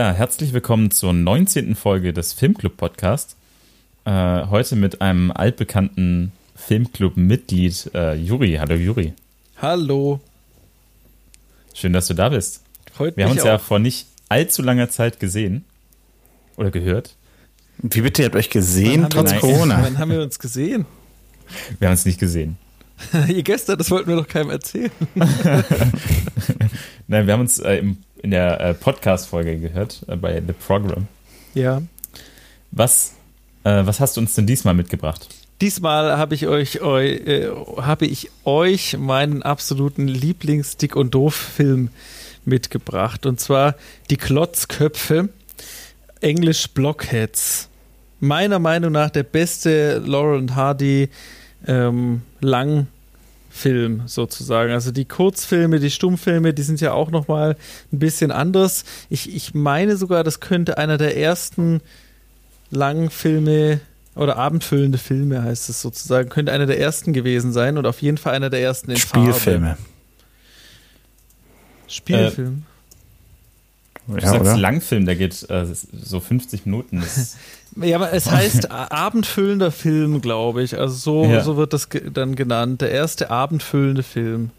Ja, herzlich willkommen zur 19. Folge des Filmclub Podcast. Äh, heute mit einem altbekannten Filmclub-Mitglied, äh, Juri. Hallo Juri. Hallo. Schön, dass du da bist. Freut Wir haben uns auch. ja vor nicht allzu langer Zeit gesehen oder gehört. Wie bitte, ihr habt euch gesehen, trotz uns- Corona? Wann haben wir uns gesehen? Wir haben uns nicht gesehen. Ihr gestern, das wollten wir doch keinem erzählen. Nein, wir haben uns äh, im, in der äh, Podcast-Folge gehört äh, bei The Program. Ja. Was, äh, was hast du uns denn diesmal mitgebracht? Diesmal habe ich euch, eu, äh, habe ich euch meinen absoluten Lieblings-Dick- und Doof-Film mitgebracht. Und zwar Die Klotzköpfe, Englisch Blockheads. Meiner Meinung nach der beste Laurel und Hardy ähm, Langfilm sozusagen. Also die Kurzfilme, die Stummfilme, die sind ja auch nochmal ein bisschen anders. Ich, ich meine sogar, das könnte einer der ersten Langfilme oder abendfüllende Filme heißt es sozusagen, könnte einer der ersten gewesen sein und auf jeden Fall einer der ersten in Spielfilme. Farbe. Spielfilm. Du Ja, sagst oder? Langfilm, der geht äh, so 50 Minuten. Ja, aber es heißt abendfüllender Film, glaube ich. Also so, Ja. so wird das dann genannt. Der erste abendfüllende Film.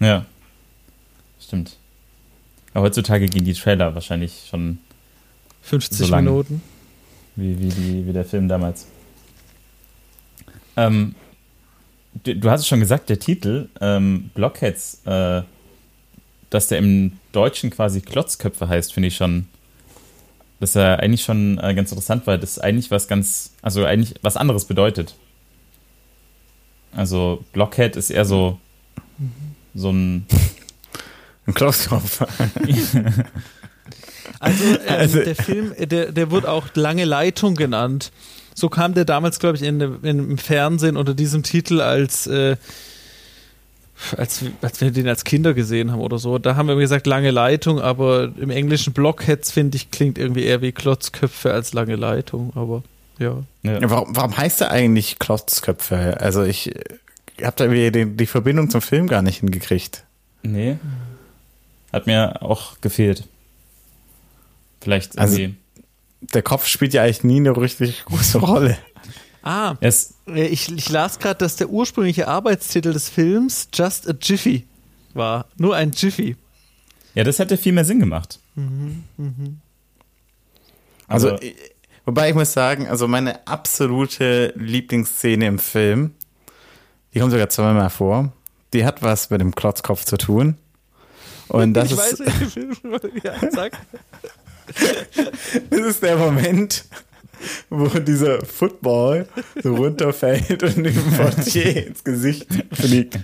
ja, stimmt. Aber heutzutage gehen die Trailer wahrscheinlich schon 50 So lang. Minuten. wie, wie, die, wie der Film damals. Ähm, du, du hast es schon gesagt, der Titel, ähm, Blockheads, äh, dass der im Deutschen quasi Klotzköpfe heißt, finde ich schon, das ist ja eigentlich schon äh, ganz interessant, weil das eigentlich was ganz, also eigentlich was anderes bedeutet. Also Blockhead ist eher so, so ein, Ein Klotzkopf. Also, ähm, Also- der Film, der, der wird auch Lange Leitung genannt. So kam der damals, glaube ich, in, in, im Fernsehen unter diesem Titel als, äh, als, als wir den als Kinder gesehen haben oder so. Da haben wir immer gesagt Lange Leitung, aber im englischen Blockheads, finde ich, klingt irgendwie eher wie Klotzköpfe als Lange Leitung. Aber ja. ja. Warum, warum heißt er eigentlich Klotzköpfe? Also ich habe da irgendwie die, die Verbindung zum Film gar nicht hingekriegt. Nee. Hat mir auch gefehlt. Vielleicht Also- irgendwie. Der Kopf spielt ja eigentlich nie eine richtig große Rolle. Ah, ist, äh, ich, ich las gerade, dass der ursprüngliche Arbeitstitel des Films Just a Jiffy war. Nur ein Jiffy. ja, das hätte viel mehr Sinn gemacht. Also, Aber- ich- wobei ich muss sagen, also meine absolute Lieblingsszene im Film, die kommt sogar zweimal vor. Die hat was mit dem Klotzkopf zu tun. Und das ich ist, weiß. Ja, sag. das ist der Moment, wo dieser Football so runterfällt und dem Portier ins Gesicht fliegt.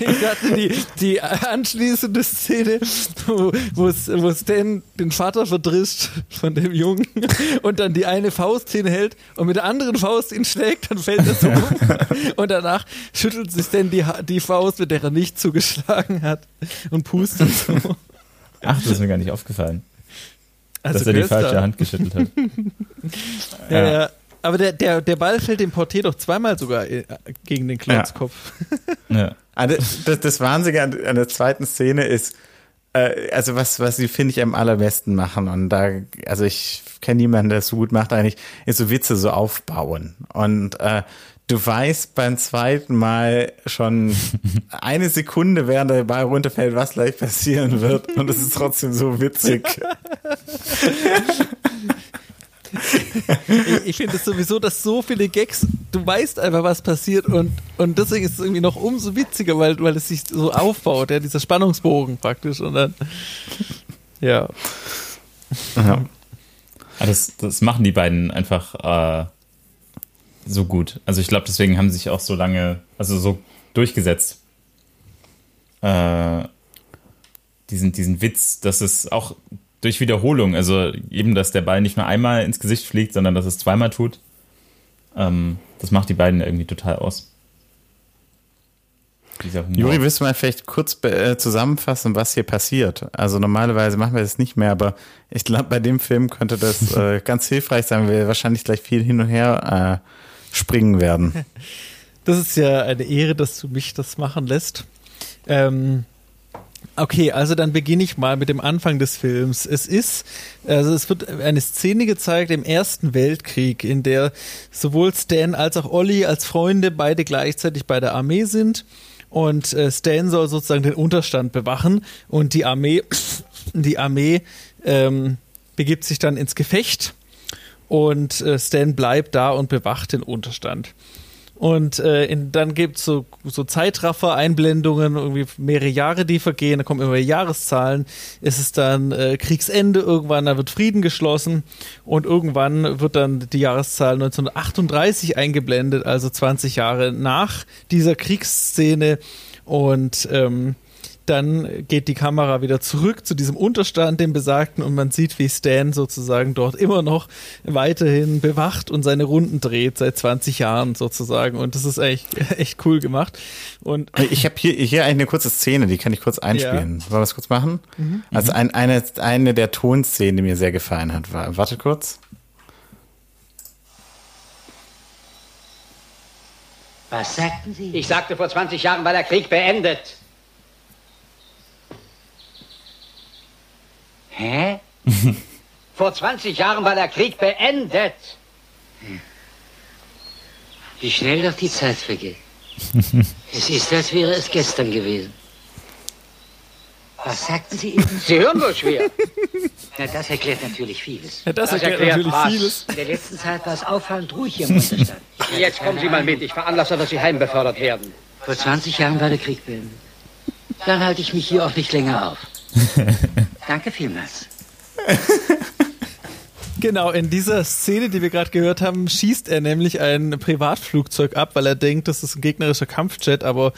Ich dachte, die, die anschließende Szene, wo, wo, es- wo Stan den Vater verdrischt von dem Jungen und dann die eine Faust hinhält und mit der anderen Faust ihn schlägt, dann fällt er so um. Und danach schüttelt sich Stan die, die Faust, mit der er nicht zugeschlagen hat und pustet so. Ach, das ist mir gar nicht aufgefallen, Also dass er die falsche Hand geschüttelt hat. Ja, ja. Aber der, der, der Ball fällt dem Portier doch zweimal sogar äh, gegen den Klotzkopf. Ja. Ah, Das, das, das Wahnsinnige an, an der zweiten Szene ist, äh, also was, was sie, finde ich, am allerbesten machen. Und da, also ich kenne niemanden, der es so gut macht eigentlich, ist so Witze so aufbauen. Und äh, du weißt beim zweiten Mal schon eine Sekunde, während der Ball runterfällt, was gleich passieren wird. Und es ist trotzdem so witzig. Ich, ich finde es sowieso, dass so viele Gags, du weißt einfach, was passiert und, und deswegen ist es irgendwie noch umso witziger, weil, weil es sich so aufbaut, ja, dieser Spannungsbogen praktisch und dann, ja. Ja. Aber das, das machen die beiden einfach äh, so gut. Also ich glaube, deswegen haben sie sich auch so lange, also so durchgesetzt. Äh, diesen, diesen Witz, dass es auch durch Wiederholung, also eben, dass der Ball nicht nur einmal ins Gesicht fliegt, sondern dass es zweimal tut, ähm, das macht die beiden irgendwie total aus. Juri, willst du mal vielleicht kurz äh, zusammenfassen, was hier passiert? Also normalerweise machen wir das nicht mehr, aber ich glaube, bei dem Film könnte das äh, ganz hilfreich sein, weil wir wahrscheinlich gleich viel hin und her äh, springen werden. Das ist ja eine Ehre, dass du mich das machen lässt. Ähm, Okay, also dann beginne ich mal mit dem Anfang des Films. Es ist, also es wird eine Szene gezeigt im Ersten Weltkrieg, in der sowohl Stan als auch Olli als Freunde beide gleichzeitig bei der Armee sind. Und äh, Stan soll sozusagen den Unterstand bewachen und die Armee, die Armee ähm, begibt sich dann ins Gefecht und äh, Stan bleibt da und bewacht den Unterstand. Und äh, in, dann gibt es so, so Zeitraffer-Einblendungen, irgendwie mehrere Jahre, die vergehen, da kommen immer Jahreszahlen. Es ist dann äh, Kriegsende, irgendwann, da wird Frieden geschlossen und irgendwann wird dann die Jahreszahl 1938 eingeblendet, also 20 Jahre nach dieser Kriegsszene. Und ähm, dann geht die Kamera wieder zurück zu diesem Unterstand, dem besagten, und man sieht, wie Stan sozusagen dort immer noch weiterhin bewacht und seine Runden dreht, seit 20 Jahren sozusagen. Und das ist echt, echt cool gemacht. Und ich habe hier, hier eine kurze Szene, die kann ich kurz einspielen. Ja. Wollen wir es kurz machen? Mhm. Also ein, eine, eine der Tonszenen, die mir sehr gefallen hat, war, warte kurz. Was sagten Sie? Ich sagte, vor 20 Jahren war der Krieg beendet. Hä? Vor 20 Jahren war der Krieg beendet. Wie schnell doch die Zeit vergeht. es ist, als wäre es gestern gewesen. Was sagten Sie eben? Sie hören wohl schwer. Na, das erklärt natürlich vieles. Ja, das, das erklärt, erklärt, natürlich was. vieles. In der letzten Zeit war es auffallend ruhig hier im Unterstand. Jetzt kommen Sie mal mit. Ich veranlasse, dass Sie heimbefördert werden. Vor 20 Jahren war der Krieg beendet. Dann halte ich mich hier auch nicht länger auf. Danke vielmals. Genau, in dieser Szene, die wir gerade gehört haben, schießt er nämlich ein Privatflugzeug ab, weil er denkt, das ist ein gegnerischer Kampfjet, aber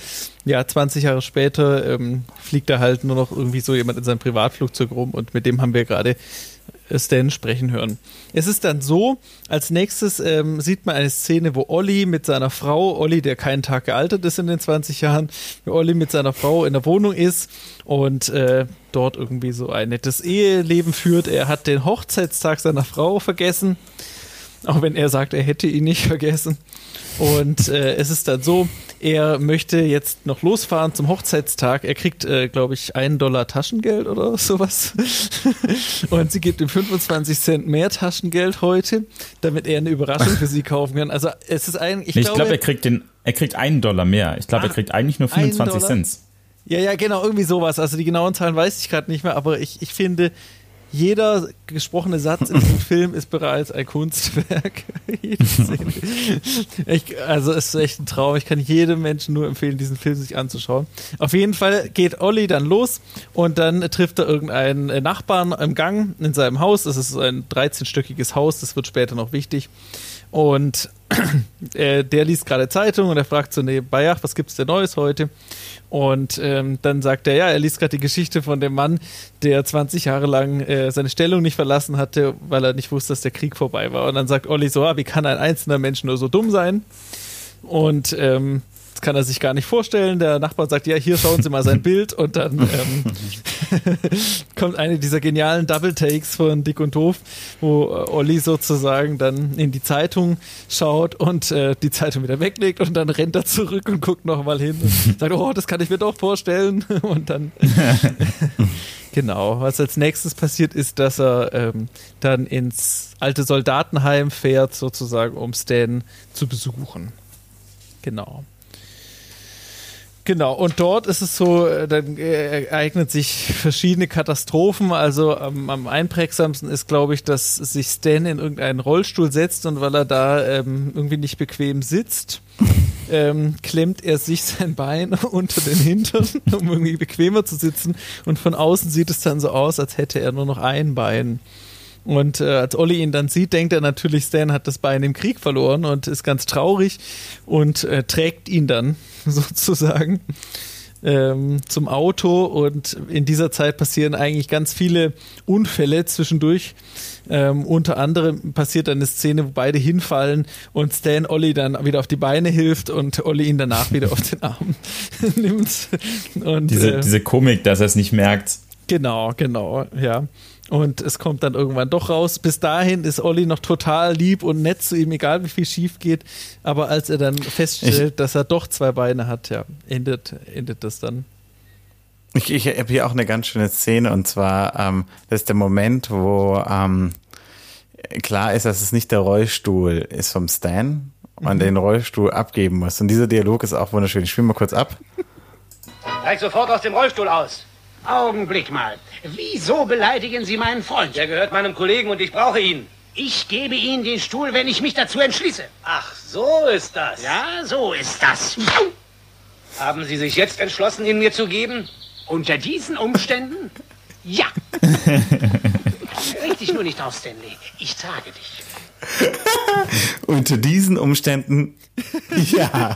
ja, 20 Jahre später ähm, fliegt er halt nur noch irgendwie so jemand in seinem Privatflugzeug rum und mit dem haben wir gerade Stan sprechen hören. Es ist dann so, als nächstes ähm, sieht man eine Szene, wo Olli mit seiner Frau, Olli, der keinen Tag gealtert ist in den 20 Jahren, Olli mit seiner Frau in der Wohnung ist und äh, dort irgendwie so ein nettes Eheleben führt. Er hat den Hochzeitstag seiner Frau vergessen, auch wenn er sagt, er hätte ihn nicht vergessen. Und äh, es ist dann so, er möchte jetzt noch losfahren zum Hochzeitstag. Er kriegt, äh, glaube ich, einen Dollar Taschengeld oder sowas. und sie gibt ihm 25 Cent mehr Taschengeld heute, damit er eine Überraschung für sie kaufen kann. Also es ist eigentlich. Ich, ich glaube, glaub, er kriegt den, er kriegt einen Dollar mehr. Ich glaube, er ah, kriegt eigentlich nur 25 Cent. Ja, ja, genau, irgendwie sowas. Also die genauen Zahlen weiß ich gerade nicht mehr, aber ich, ich finde, jeder gesprochene Satz in diesem Film ist bereits ein Kunstwerk. ich, also es ist echt ein Traum. Ich kann jedem Menschen nur empfehlen, diesen Film sich anzuschauen. Auf jeden Fall geht Olli dann los und dann trifft er irgendeinen Nachbarn im Gang in seinem Haus. Das ist ein 13-stöckiges Haus, das wird später noch wichtig. Und äh, der liest gerade Zeitung und er fragt so nebenbei, ach, was gibt's denn Neues heute? Und ähm, dann sagt er, ja, er liest gerade die Geschichte von dem Mann, der 20 Jahre lang äh, seine Stellung nicht verlassen hatte, weil er nicht wusste, dass der Krieg vorbei war. Und dann sagt Olli so, ah, wie kann ein einzelner Mensch nur so dumm sein? Und ähm, das kann er sich gar nicht vorstellen. Der Nachbar sagt, ja, hier schauen Sie mal sein Bild und dann ähm, kommt eine dieser genialen Double Takes von Dick und Doof, wo äh, Olli sozusagen dann in die Zeitung schaut und äh, die Zeitung wieder weglegt und dann rennt er zurück und guckt nochmal hin und sagt, oh, das kann ich mir doch vorstellen und dann Genau, was als nächstes passiert ist, dass er ähm, dann ins alte Soldatenheim fährt, sozusagen, um Stan zu besuchen. Genau. Genau, und dort ist es so, äh, dann äh, ereignen sich verschiedene Katastrophen. Also am, am einprägsamsten ist, glaube ich, dass sich Stan in irgendeinen Rollstuhl setzt und weil er da ähm, irgendwie nicht bequem sitzt, ähm, klemmt er sich sein Bein unter den Hintern, um irgendwie bequemer zu sitzen. Und von außen sieht es dann so aus, als hätte er nur noch ein Bein. Und äh, als Olli ihn dann sieht, denkt er natürlich, Stan hat das Bein im Krieg verloren und ist ganz traurig und äh, trägt ihn dann sozusagen ähm, zum Auto. Und in dieser Zeit passieren eigentlich ganz viele Unfälle zwischendurch. Ähm, unter anderem passiert dann eine Szene, wo beide hinfallen und Stan Olli dann wieder auf die Beine hilft und Olli ihn danach wieder auf den Arm nimmt. Und, diese, äh, diese Komik, dass er es nicht merkt. Genau, genau, ja. Und es kommt dann irgendwann doch raus. Bis dahin ist Olli noch total lieb und nett zu ihm, egal wie viel schief geht. Aber als er dann feststellt, ich, dass er doch zwei Beine hat, ja, endet, endet das dann. Ich, ich habe hier auch eine ganz schöne Szene und zwar, ähm, das ist der Moment, wo ähm, klar ist, dass es nicht der Rollstuhl ist vom Stan und mhm. den Rollstuhl abgeben muss. Und dieser Dialog ist auch wunderschön. Ich spiele mal kurz ab. Steig sofort aus dem Rollstuhl aus. Augenblick mal. Wieso beleidigen Sie meinen Freund? Der gehört meinem Kollegen und ich brauche ihn. Ich gebe Ihnen den Stuhl, wenn ich mich dazu entschließe. Ach, so ist das. Ja, so ist das. Haben Sie sich jetzt entschlossen, ihn mir zu geben? Unter diesen Umständen? Ja. Reg dich nur nicht auf, Stanley. Ich trage dich. Unter diesen Umständen? Ja.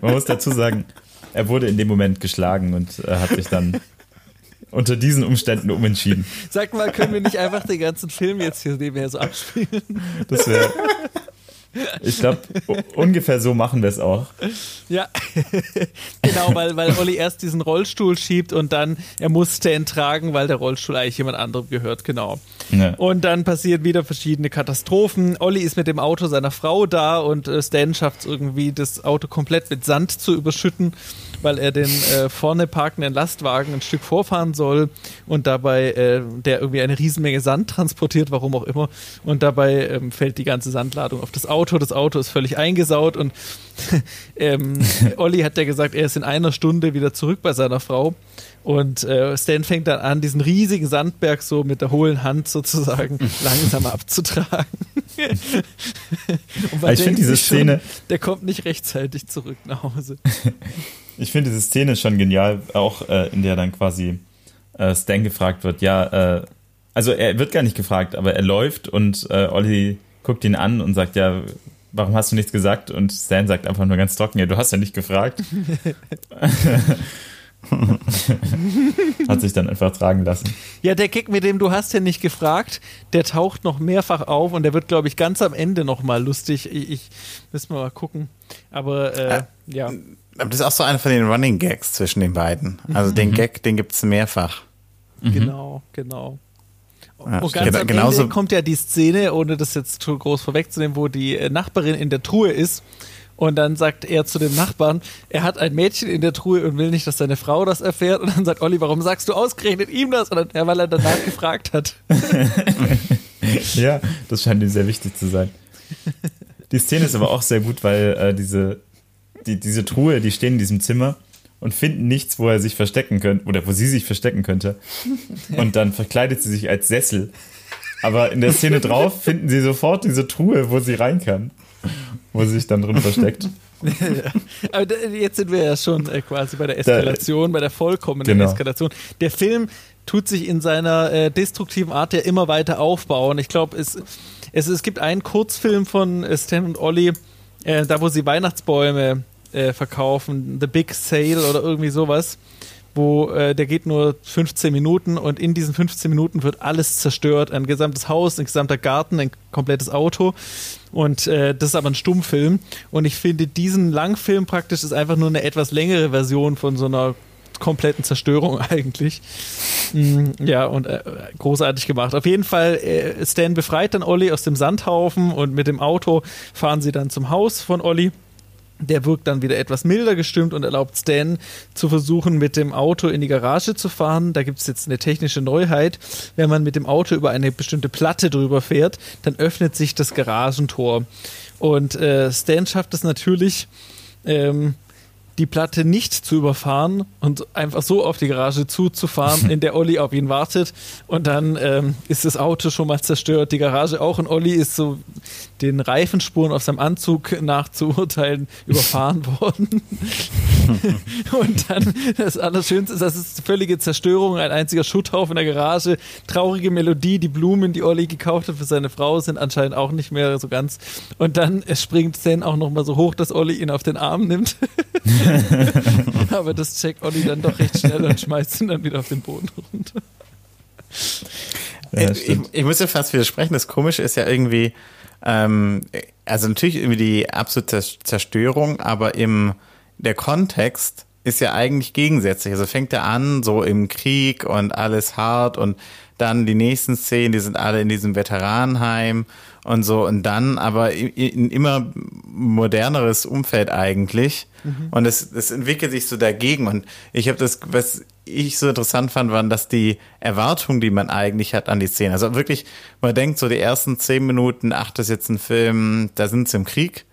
Man muss dazu sagen, er wurde in dem Moment geschlagen und äh, hat sich dann unter diesen Umständen umentschieden. Sag mal, können wir nicht einfach den ganzen Film jetzt hier nebenher so abspielen? Das wäre. Ich glaube, ungefähr so machen wir es auch. Ja, genau, weil, weil Olli erst diesen Rollstuhl schiebt und dann, er muss Stan tragen, weil der Rollstuhl eigentlich jemand anderem gehört, genau. Ja. Und dann passieren wieder verschiedene Katastrophen. Olli ist mit dem Auto seiner Frau da und äh, Stan schafft es irgendwie, das Auto komplett mit Sand zu überschütten weil er den äh, vorne parkenden Lastwagen ein Stück vorfahren soll und dabei äh, der irgendwie eine Riesenmenge Sand transportiert, warum auch immer. Und dabei ähm, fällt die ganze Sandladung auf das Auto. Das Auto ist völlig eingesaut und ähm, Olli hat ja gesagt, er ist in einer Stunde wieder zurück bei seiner Frau. Und äh, Stan fängt dann an, diesen riesigen Sandberg so mit der hohlen Hand sozusagen langsam abzutragen. Und ich finde diese Szene. Schon, der kommt nicht rechtzeitig zurück nach Hause. Ich finde diese Szene schon genial, auch äh, in der dann quasi äh, Stan gefragt wird, ja, äh, also er wird gar nicht gefragt, aber er läuft und äh, Olli guckt ihn an und sagt, ja, warum hast du nichts gesagt? Und Stan sagt einfach nur ganz trocken, ja, du hast ja nicht gefragt. Hat sich dann einfach tragen lassen. Ja, der Kick mit dem du hast ja nicht gefragt, der taucht noch mehrfach auf und der wird, glaube ich, ganz am Ende nochmal lustig. Ich, ich müssen wir mal gucken. Aber äh, äh, ja. Aber das ist auch so einer von den Running Gags zwischen den beiden. Also mhm. den Gag, den gibt es mehrfach. Mhm. Genau, genau. Ja, und ganz am genauso Ende kommt ja die Szene, ohne das jetzt zu groß vorwegzunehmen, wo die äh, Nachbarin in der Truhe ist und dann sagt er zu dem Nachbarn, er hat ein Mädchen in der Truhe und will nicht, dass seine Frau das erfährt. Und dann sagt Olli, warum sagst du ausgerechnet ihm das? Und dann, ja, weil er danach gefragt hat. ja, das scheint ihm sehr wichtig zu sein. Die Szene ist aber auch sehr gut, weil äh, diese, die, diese Truhe, die stehen in diesem Zimmer und finden nichts, wo er sich verstecken könnte oder wo sie sich verstecken könnte. Und dann verkleidet sie sich als Sessel. Aber in der Szene drauf finden sie sofort diese Truhe, wo sie rein kann wo sie sich dann drin versteckt. Aber jetzt sind wir ja schon äh, quasi bei der Eskalation, bei der vollkommenen genau. Eskalation. Der Film tut sich in seiner äh, destruktiven Art ja immer weiter aufbauen. Ich glaube, es, es, es gibt einen Kurzfilm von Stan und Olli, äh, da wo sie Weihnachtsbäume äh, verkaufen, The Big Sale oder irgendwie sowas wo äh, der geht nur 15 Minuten und in diesen 15 Minuten wird alles zerstört. Ein gesamtes Haus, ein gesamter Garten, ein komplettes Auto. Und äh, das ist aber ein Stummfilm. Und ich finde, diesen Langfilm praktisch ist einfach nur eine etwas längere Version von so einer kompletten Zerstörung eigentlich. Mm, ja, und äh, großartig gemacht. Auf jeden Fall, äh, Stan befreit dann Olli aus dem Sandhaufen und mit dem Auto fahren sie dann zum Haus von Olli. Der wirkt dann wieder etwas milder gestimmt und erlaubt Stan zu versuchen, mit dem Auto in die Garage zu fahren. Da gibt es jetzt eine technische Neuheit. Wenn man mit dem Auto über eine bestimmte Platte drüber fährt, dann öffnet sich das Garagentor. Und äh, Stan schafft es natürlich, ähm, die Platte nicht zu überfahren und einfach so auf die Garage zuzufahren, in der Olli auf ihn wartet. Und dann ähm, ist das Auto schon mal zerstört, die Garage auch. Und Olli ist so den Reifenspuren auf seinem Anzug nachzuurteilen überfahren worden. und dann das Allerschönste ist, das ist völlige Zerstörung, ein einziger Schutthaufen in der Garage, traurige Melodie, die Blumen, die Olli gekauft hat für seine Frau, sind anscheinend auch nicht mehr so ganz. Und dann springt Stan auch nochmal so hoch, dass Olli ihn auf den Arm nimmt. Aber das checkt Olli dann doch recht schnell und schmeißt ihn dann wieder auf den Boden runter. Ja, ich, ich, muss ja fast widersprechen. Das Komische ist ja irgendwie, ähm, also natürlich irgendwie die absolute Zerstörung, aber im der Kontext ist ja eigentlich gegensätzlich. Also fängt er an, so im Krieg und alles hart und dann die nächsten Szenen, die sind alle in diesem Veteranenheim und so und dann aber in immer moderneres Umfeld eigentlich mhm. und es, es entwickelt sich so dagegen und ich habe das, was ich so interessant fand, waren, dass die Erwartungen, die man eigentlich hat an die Szene, also wirklich, man denkt so die ersten zehn Minuten, ach, das ist jetzt ein Film, da sind sie im Krieg.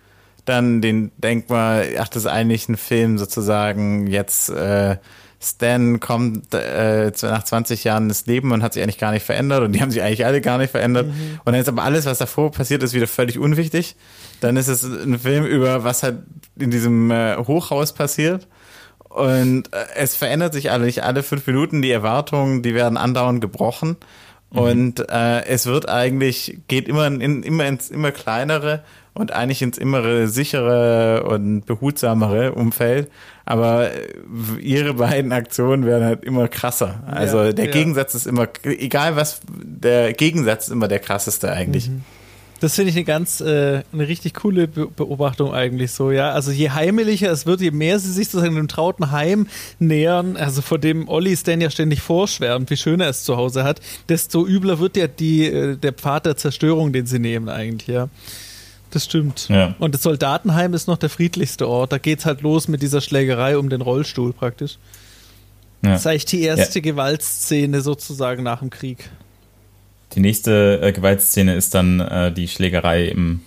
Dann den denkt man, ach, das ist eigentlich ein Film sozusagen jetzt, äh, Stan kommt äh, nach 20 Jahren ins Leben und hat sich eigentlich gar nicht verändert und die haben sich eigentlich alle gar nicht verändert. Mhm. Und dann ist aber alles, was davor passiert ist, wieder völlig unwichtig. Dann ist es ein Film über, was halt in diesem äh, Hochhaus passiert. Und äh, es verändert sich alle, nicht alle fünf Minuten. Die Erwartungen, die werden andauernd gebrochen. Mhm. Und äh, es wird eigentlich, geht immer, in, immer ins immer kleinere und eigentlich ins immer sichere und behutsamere Umfeld. Aber äh, ihre beiden Aktionen werden halt immer krasser. Also ja, der ja. Gegensatz ist immer, egal was, der Gegensatz ist immer der krasseste eigentlich. Mhm. Das finde ich eine ganz, äh, eine richtig coole Beobachtung eigentlich so, ja. Also je heimeliger es wird, je mehr sie sich sozusagen dem trauten Heim nähern, also vor dem Olli Stan ja ständig vorschwärmt, wie schön er es zu Hause hat, desto übler wird ja die, äh, der Pfad der Zerstörung, den sie nehmen eigentlich, ja. Das stimmt. Ja. Und das Soldatenheim ist noch der friedlichste Ort. Da geht es halt los mit dieser Schlägerei um den Rollstuhl praktisch. Ja. Das ist eigentlich die erste ja. Gewaltszene sozusagen nach dem Krieg. Die nächste äh, Gewaltszene ist dann äh, die Schlägerei im,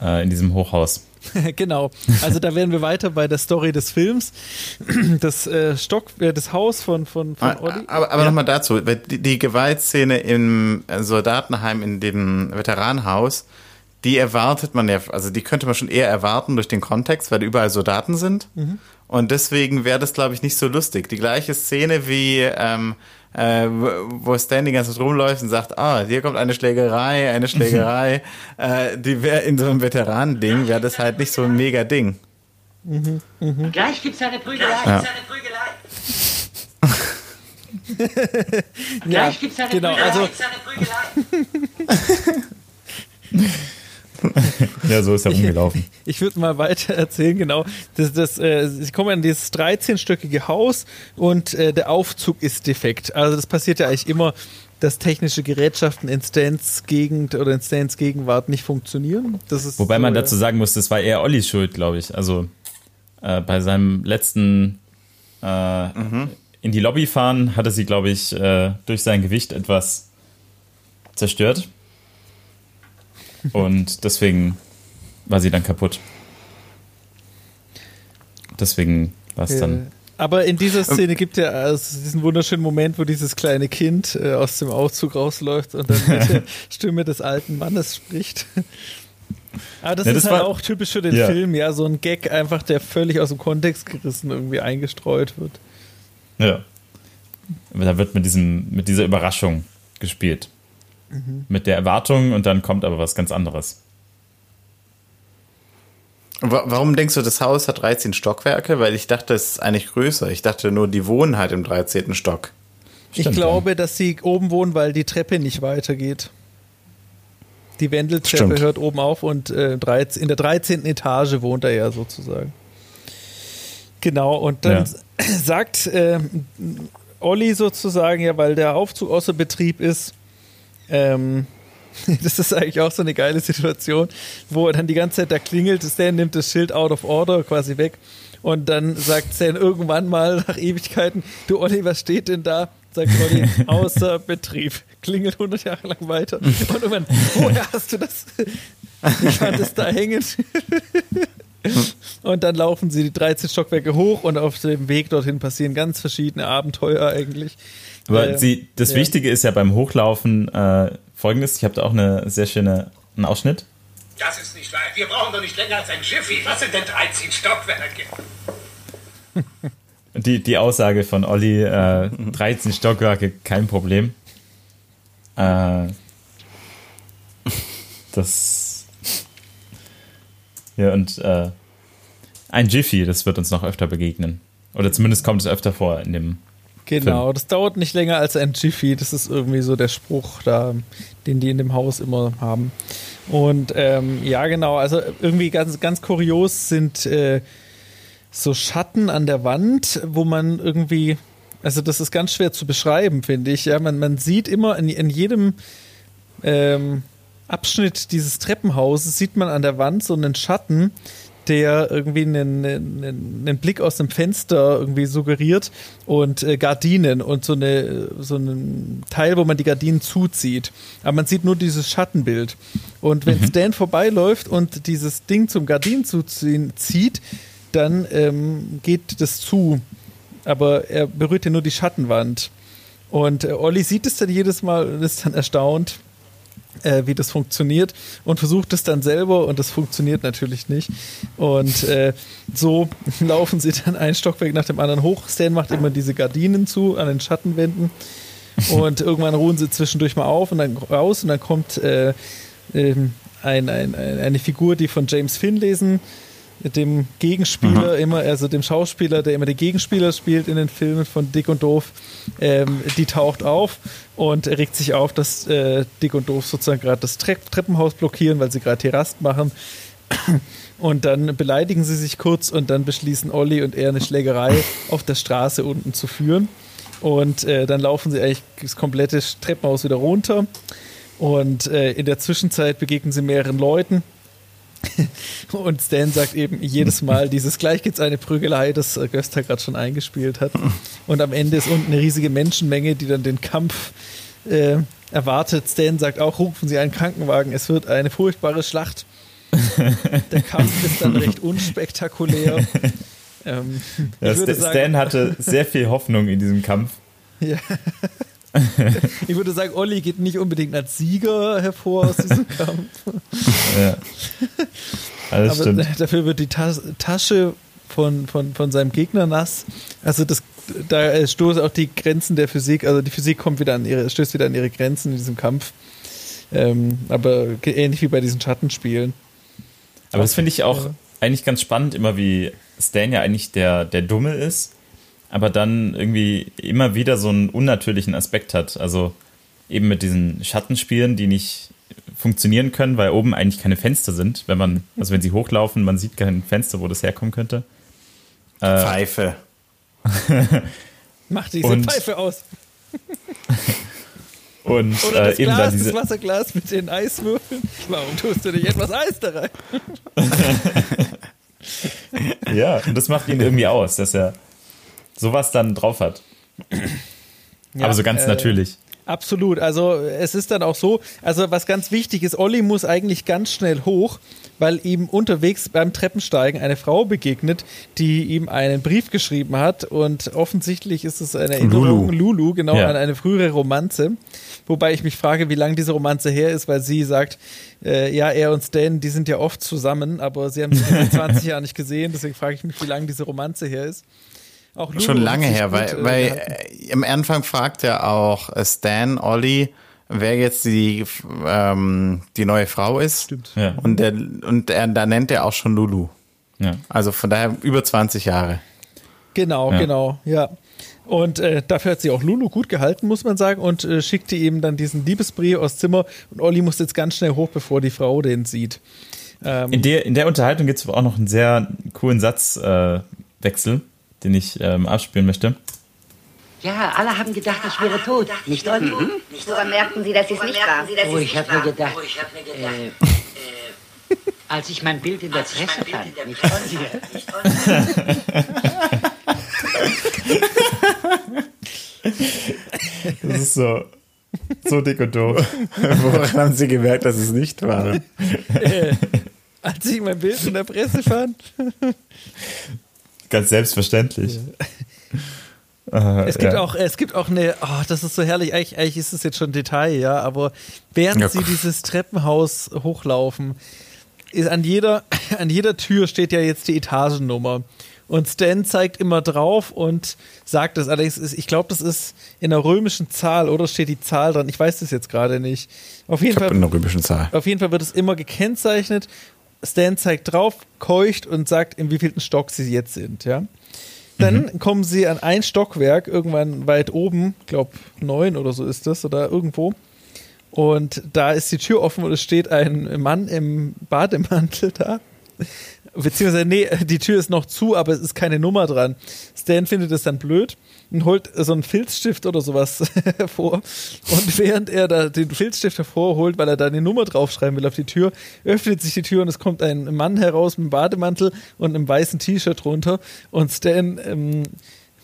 äh, in diesem Hochhaus. genau. Also da wären wir weiter bei der Story des Films. Das äh, Stock, äh, das Haus von, von, von ah, Olli. Aber, aber ja. nochmal dazu, die, die Gewaltszene im Soldatenheim in dem Veteranenhaus, die erwartet man ja, also die könnte man schon eher erwarten durch den Kontext, weil überall Soldaten sind. Mhm. Und deswegen wäre das, glaube ich, nicht so lustig. Die gleiche Szene wie ähm, äh, wo Stan die ganze Zeit rumläuft und sagt, ah, hier kommt eine Schlägerei, eine Schlägerei. äh, die wäre in so einem Veteranending, wäre das halt nicht so ein mega Ding. Mhm, mh. Gleich gibt's eine Prügelei. Ja. Gibt's eine Prügelei. Gleich gibt's eine genau, Prügelei. Also, ja, so ist er rumgelaufen. Ich, ich würde mal weiter erzählen, genau. Das, das, äh, ich komme an dieses 13-stöckige Haus und äh, der Aufzug ist defekt. Also das passiert ja eigentlich immer, dass technische Gerätschaften in Stans Gegend oder in Stans Gegenwart nicht funktionieren. Wobei so, man dazu sagen muss, das war eher Ollis Schuld, glaube ich. Also äh, bei seinem letzten äh, mhm. in die Lobby fahren hatte sie, glaube ich, äh, durch sein Gewicht etwas zerstört. Und deswegen war sie dann kaputt. Deswegen war es dann. Aber in dieser Szene gibt ja also diesen wunderschönen Moment, wo dieses kleine Kind äh, aus dem Aufzug rausläuft und dann mit der Stimme des alten Mannes spricht. Aber das ja, ist das halt auch typisch für den ja. Film, ja, so ein Gag einfach, der völlig aus dem Kontext gerissen irgendwie eingestreut wird. Ja. Aber da wird mit diesem, mit dieser Überraschung gespielt. Mhm. Mit der Erwartung und dann kommt aber was ganz anderes. Warum denkst du, das Haus hat 13 Stockwerke? Weil ich dachte, es ist eigentlich größer. Ich dachte nur, die wohnen halt im 13. Stock. Stimmt, ich glaube, ja. dass sie oben wohnen, weil die Treppe nicht weitergeht. Die Wendeltreppe Stimmt. hört oben auf und äh, in der 13. Etage wohnt er ja sozusagen. Genau, und dann ja. sagt äh, Olli sozusagen, ja, weil der Aufzug außer Betrieb ist, ähm, das ist eigentlich auch so eine geile Situation, wo er dann die ganze Zeit da klingelt, Stan nimmt das Schild out of order quasi weg und dann sagt Stan irgendwann mal nach Ewigkeiten, du Olli, was steht denn da? Sagt Olli, außer Betrieb. Klingelt 100 Jahre lang weiter. Und irgendwann, woher hast du das? Ich fand es da hängen. Und dann laufen sie die 13 Stockwerke hoch und auf dem Weg dorthin passieren ganz verschiedene Abenteuer eigentlich. Aber äh, sie, das ja. Wichtige ist ja beim Hochlaufen äh, folgendes: Ich habe da auch eine sehr schöne einen Ausschnitt. Das ist nicht wahr. Wir brauchen doch nicht länger als ein Jiffy. Was sind denn 13 Stockwerke? Die, die Aussage von Olli: äh, 13 Stockwerke, kein Problem. Äh, das. Ja, und äh, ein Jiffy, das wird uns noch öfter begegnen. Oder zumindest kommt es öfter vor in dem Genau, Film. das dauert nicht länger als ein Jiffy. Das ist irgendwie so der Spruch, da, den die in dem Haus immer haben. Und ähm, ja, genau, also irgendwie ganz, ganz kurios sind äh, so Schatten an der Wand, wo man irgendwie, also das ist ganz schwer zu beschreiben, finde ich. Ja, man, man sieht immer in, in jedem ähm, Abschnitt dieses Treppenhauses sieht man an der Wand so einen Schatten, der irgendwie einen, einen, einen Blick aus dem Fenster irgendwie suggeriert und äh, Gardinen und so eine so einen Teil, wo man die Gardinen zuzieht. Aber man sieht nur dieses Schattenbild. Und wenn Stan vorbeiläuft und dieses Ding zum Gardinen zuziehen zieht, dann ähm, geht das zu. Aber er berührt ja nur die Schattenwand. Und äh, Olli sieht es dann jedes Mal und ist dann erstaunt, äh, wie das funktioniert und versucht es dann selber und das funktioniert natürlich nicht. Und äh, so laufen sie dann ein Stockwerk nach dem anderen hoch. Stan macht immer diese Gardinen zu an den Schattenwänden und irgendwann ruhen sie zwischendurch mal auf und dann raus und dann kommt äh, ähm, ein, ein, eine Figur, die von James Finn lesen dem Gegenspieler mhm. immer, also dem Schauspieler, der immer den Gegenspieler spielt in den Filmen von Dick und Doof, ähm, die taucht auf und regt sich auf, dass äh, Dick und Doof sozusagen gerade das Tre Treppenhaus blockieren, weil sie gerade hier Rast machen. Und dann beleidigen sie sich kurz und dann beschließen Olli und er eine Schlägerei auf der Straße unten zu führen. Und äh, dann laufen sie eigentlich das komplette Treppenhaus wieder runter. Und äh, in der Zwischenzeit begegnen sie mehreren Leuten Und Stan sagt eben jedes Mal dieses gleich gibt es eine Prügelei, das äh, Gösta gerade schon eingespielt hat. Und am Ende ist unten eine riesige Menschenmenge, die dann den Kampf äh, erwartet. Stan sagt auch, rufen Sie einen Krankenwagen, es wird eine furchtbare Schlacht. Der Kampf ist dann recht unspektakulär. Ähm, ja, Stan sagen, hatte sehr viel Hoffnung in diesem Kampf. Ja. ich würde sagen, Olli geht nicht unbedingt als Sieger hervor aus diesem Kampf. Ja. Alles Aber stimmt. dafür wird die Tas Tasche von, von, von seinem Gegner nass. Also das, da stoßen auch die Grenzen der Physik, also die Physik kommt wieder an ihre, stößt wieder an ihre Grenzen in diesem Kampf. Ähm, aber ähnlich wie bei diesen Schattenspielen. Aber das finde ich auch ja. eigentlich ganz spannend, immer wie Stan ja eigentlich der, der Dumme ist aber dann irgendwie immer wieder so einen unnatürlichen Aspekt hat. Also eben mit diesen Schattenspielen, die nicht funktionieren können, weil oben eigentlich keine Fenster sind. Wenn man, also wenn sie hochlaufen, man sieht kein Fenster, wo das herkommen könnte. Äh, Pfeife. Mach diese und, Pfeife aus. und Oder das äh, eben Glas, diese das Wasserglas mit den Eiswürfeln. Warum tust du nicht etwas Eis da rein? ja, und das macht ihn irgendwie aus, dass er sowas dann drauf hat. Ja, Aber so ganz äh, natürlich. Absolut. Also es ist dann auch so, also was ganz wichtig ist, Olli muss eigentlich ganz schnell hoch, weil ihm unterwegs beim Treppensteigen eine Frau begegnet, die ihm einen Brief geschrieben hat und offensichtlich ist es eine Erinnerung, Lulu, Lulu genau, ja. an eine frühere Romanze. Wobei ich mich frage, wie lange diese Romanze her ist, weil sie sagt, äh, ja, er und Stan, die sind ja oft zusammen, aber sie haben sich in 20 Jahren nicht gesehen, deswegen frage ich mich, wie lange diese Romanze her ist. Auch Lulu Schon lange her, weil, gut, weil äh, am Anfang fragt ja auch äh, Stan Olli, wer jetzt die, ähm, die neue Frau ist. Stimmt. Ja. Und, der, und er, da nennt er auch schon Lulu. Ja. Also von daher über 20 Jahre. Genau, ja. genau, ja. Und äh, dafür hat sie auch Lulu gut gehalten, muss man sagen, und äh, schickte ihm dann diesen Liebesbrief aus Zimmer. Und Olli muss jetzt ganz schnell hoch, bevor die Frau den sieht. Ähm, in, der, in der Unterhaltung gibt es auch noch einen sehr coolen Satzwechsel. Äh, den ich ähm, abspielen möchte. Ja, alle haben gedacht, ich wäre tot. Nicht Olli? Mhm. Woran merkten Sie, dass es nicht war? Oh, ich habe mir gedacht, äh, äh, als ich mein Bild in der Presse fand, nicht Olli. Das ist so, so dick und doof. Woran haben Sie gemerkt, dass es nicht war? Äh, als ich mein Bild in der Presse fand. Ganz selbstverständlich. Ja. es, gibt ja. auch, es gibt auch eine, oh, das ist so herrlich, eigentlich, eigentlich ist es jetzt schon Detail, ja, aber während ja. sie dieses Treppenhaus hochlaufen, ist an jeder, an jeder Tür steht ja jetzt die Etagennummer. Und Stan zeigt immer drauf und sagt es. Allerdings, ist, ich glaube, das ist in der römischen Zahl oder steht die Zahl dran. Ich weiß das jetzt gerade nicht. Auf jeden Fall. In der römischen Zahl. Auf jeden Fall wird es immer gekennzeichnet Stan zeigt drauf, keucht und sagt, in wievielten Stock sie jetzt sind, ja. Dann mhm. kommen sie an ein Stockwerk, irgendwann weit oben, glaube neun oder so ist das, oder irgendwo. Und da ist die Tür offen und es steht ein Mann im Bademantel da. beziehungsweise nee, die Tür ist noch zu, aber es ist keine Nummer dran. Stan findet es dann blöd und holt so einen Filzstift oder sowas hervor. Und während er da den Filzstift hervorholt, weil er da eine Nummer draufschreiben will auf die Tür, öffnet sich die Tür und es kommt ein Mann heraus mit einem Bademantel und einem weißen T-Shirt drunter. Und Stan ähm,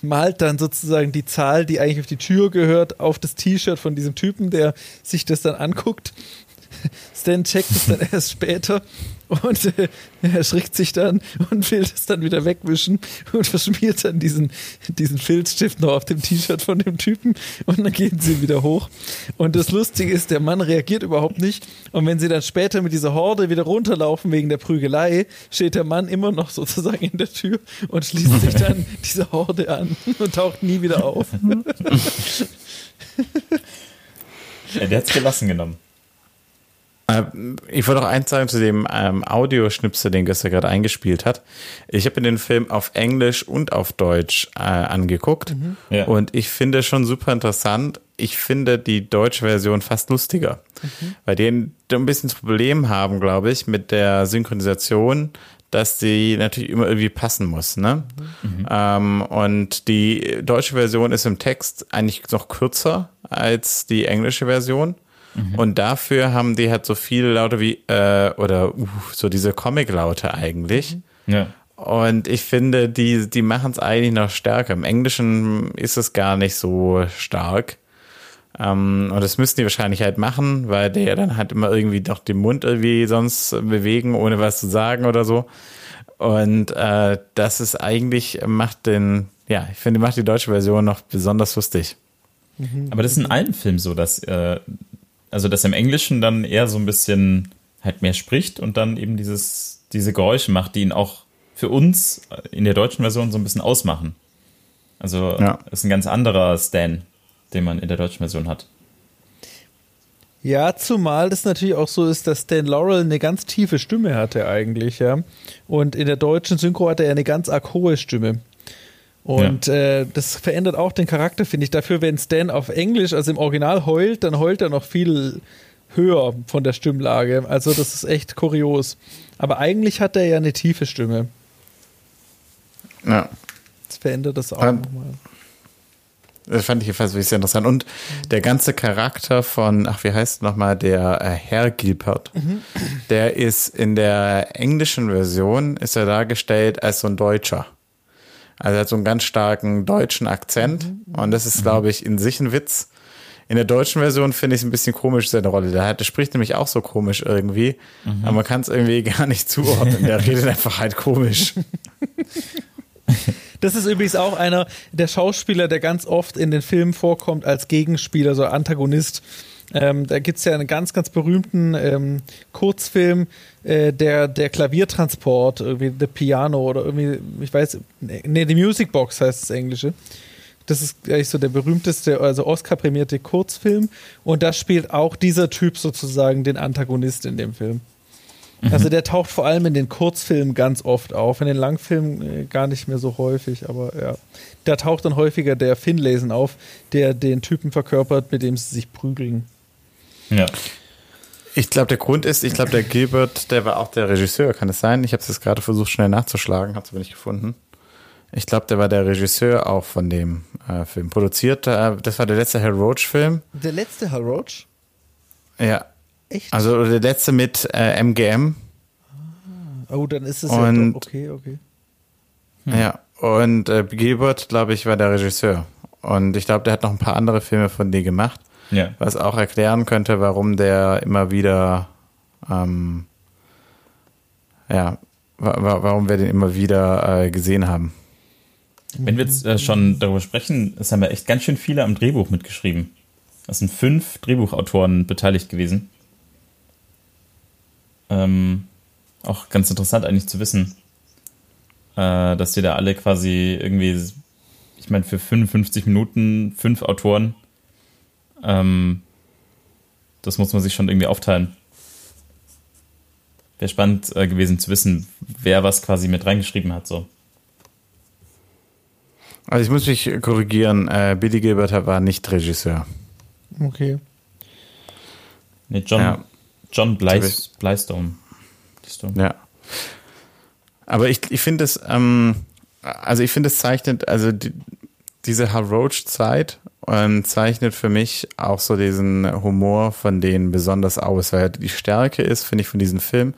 malt dann sozusagen die Zahl, die eigentlich auf die Tür gehört, auf das T-Shirt von diesem Typen, der sich das dann anguckt. Stan checkt es dann erst später und äh, er erschrickt sich dann und will das dann wieder wegwischen und verschmiert dann diesen, diesen Filzstift noch auf dem T-Shirt von dem Typen und dann gehen sie wieder hoch. Und das Lustige ist, der Mann reagiert überhaupt nicht und wenn sie dann später mit dieser Horde wieder runterlaufen wegen der Prügelei, steht der Mann immer noch sozusagen in der Tür und schließt sich dann dieser Horde an und taucht nie wieder auf. Ja, der hat es gelassen genommen. Äh, Ich wollte auch eins sagen zu dem ähm, Audioschnipsel, den Göster gerade eingespielt hat. Ich habe mir den Film auf Englisch und auf Deutsch äh, angeguckt Ja. und ich finde schon super interessant. Ich finde die deutsche Version fast lustiger, weil die ein bisschen das Problem haben, glaube ich, mit der Synchronisation, dass die natürlich immer irgendwie passen muss. Ne? Ähm, und die deutsche Version ist im Text eigentlich noch kürzer als die englische Version. Und dafür haben die halt so viele Laute wie, äh, oder uh, so diese Comic-Laute eigentlich. Ja. Und ich finde, die, die machen es eigentlich noch stärker. Im Englischen ist es gar nicht so stark. Ähm, und das müssten die wahrscheinlich halt machen, weil der dann halt immer irgendwie doch den Mund irgendwie sonst bewegen, ohne was zu sagen oder so. Und äh, das ist eigentlich, macht den, ja, ich finde, macht die deutsche Version noch besonders lustig. Aber das ist in allen Filmen so, dass, äh, also dass im Englischen dann eher so ein bisschen halt mehr spricht und dann eben dieses, diese Geräusche macht, die ihn auch für uns in der deutschen Version so ein bisschen ausmachen. Also Ja. ist ein ganz anderer Stan, den man in der deutschen Version hat. Ja, zumal das natürlich auch so ist, dass Stan Laurel eine ganz tiefe Stimme hatte eigentlich, ja. Und in der deutschen Synchro hat er eine ganz arg hohe Stimme. Und äh, das verändert auch den Charakter, finde ich. Dafür, wenn Stan auf Englisch, also im Original heult, dann heult er noch viel höher von der Stimmlage. Also das ist echt kurios. Aber eigentlich hat er ja eine tiefe Stimme. Ja. Das verändert das auch nochmal. Das fand ich jedenfalls wirklich sehr interessant. Und der ganze Charakter von, ach, wie heißt nochmal, der äh, Herr Gilbert, der ist in der englischen Version, ist er dargestellt als so ein Deutscher. Also er hat so einen ganz starken deutschen Akzent. Und das ist, glaube ich, in sich ein Witz. In der deutschen Version finde ich es ein bisschen komisch, seine Rolle. Der, hat, der spricht nämlich auch so komisch irgendwie. Aber man kann es irgendwie gar nicht zuordnen. Der redet einfach halt komisch. Das ist übrigens auch einer der Schauspieler, der ganz oft in den Filmen vorkommt als Gegenspieler, so Antagonist. Ähm, da gibt es ja einen ganz, ganz berühmten ähm, Kurzfilm, äh, der, der Klaviertransport, irgendwie The Piano oder irgendwie, ich weiß, nee, die Music Box heißt das Englische. Das ist eigentlich so der berühmteste, also Oscar-prämierte Kurzfilm. Und da spielt auch dieser Typ sozusagen den Antagonist in dem Film. Also der taucht vor allem in den Kurzfilmen ganz oft auf, in den Langfilmen äh, gar nicht mehr so häufig, aber ja. Da taucht dann häufiger der Finlayson auf, der den Typen verkörpert, mit dem sie sich prügeln. Ja. Ich glaube, der Grund ist, ich glaube, der Gilbert, der war auch der Regisseur, kann es sein? Ich habe es jetzt gerade versucht, schnell nachzuschlagen, habe es aber nicht gefunden. Ich glaube, der war der Regisseur auch von dem äh, Film. Produziert, äh, das war der letzte Hal Roach-Film. Der letzte Hal Roach? Ja. Echt? Also der letzte mit äh, MGM. oh, dann ist es Und- ja okay, okay. Ja. Und äh, Gilbert, glaube ich, war der Regisseur. Und ich glaube, der hat noch ein paar andere Filme von dir gemacht, Ja. was auch erklären könnte, warum der immer wieder, ähm, ja, wa wa warum wir den immer wieder äh, gesehen haben. Wenn wir jetzt äh, schon darüber sprechen, es haben ja echt ganz schön viele am Drehbuch mitgeschrieben. Es sind fünf Drehbuchautoren beteiligt gewesen. Ähm, auch ganz interessant eigentlich zu wissen, äh, dass die da alle quasi irgendwie, ich meine, für 55 Minuten fünf Autoren, ähm, das muss man sich schon irgendwie aufteilen. Wäre spannend äh, gewesen zu wissen, wer was quasi mit reingeschrieben hat, so. Also ich muss mich korrigieren, äh, Billy Gilbert war nicht Regisseur. Okay. Nee, John, Ja. John Bleis, Bleistone. Ja. Aber ich, ich finde es, ähm, also ich finde es zeichnet, also die, diese Hal Roach-Zeit ähm, zeichnet für mich auch so diesen Humor von denen besonders aus, weil die Stärke ist, finde ich, von diesem Film,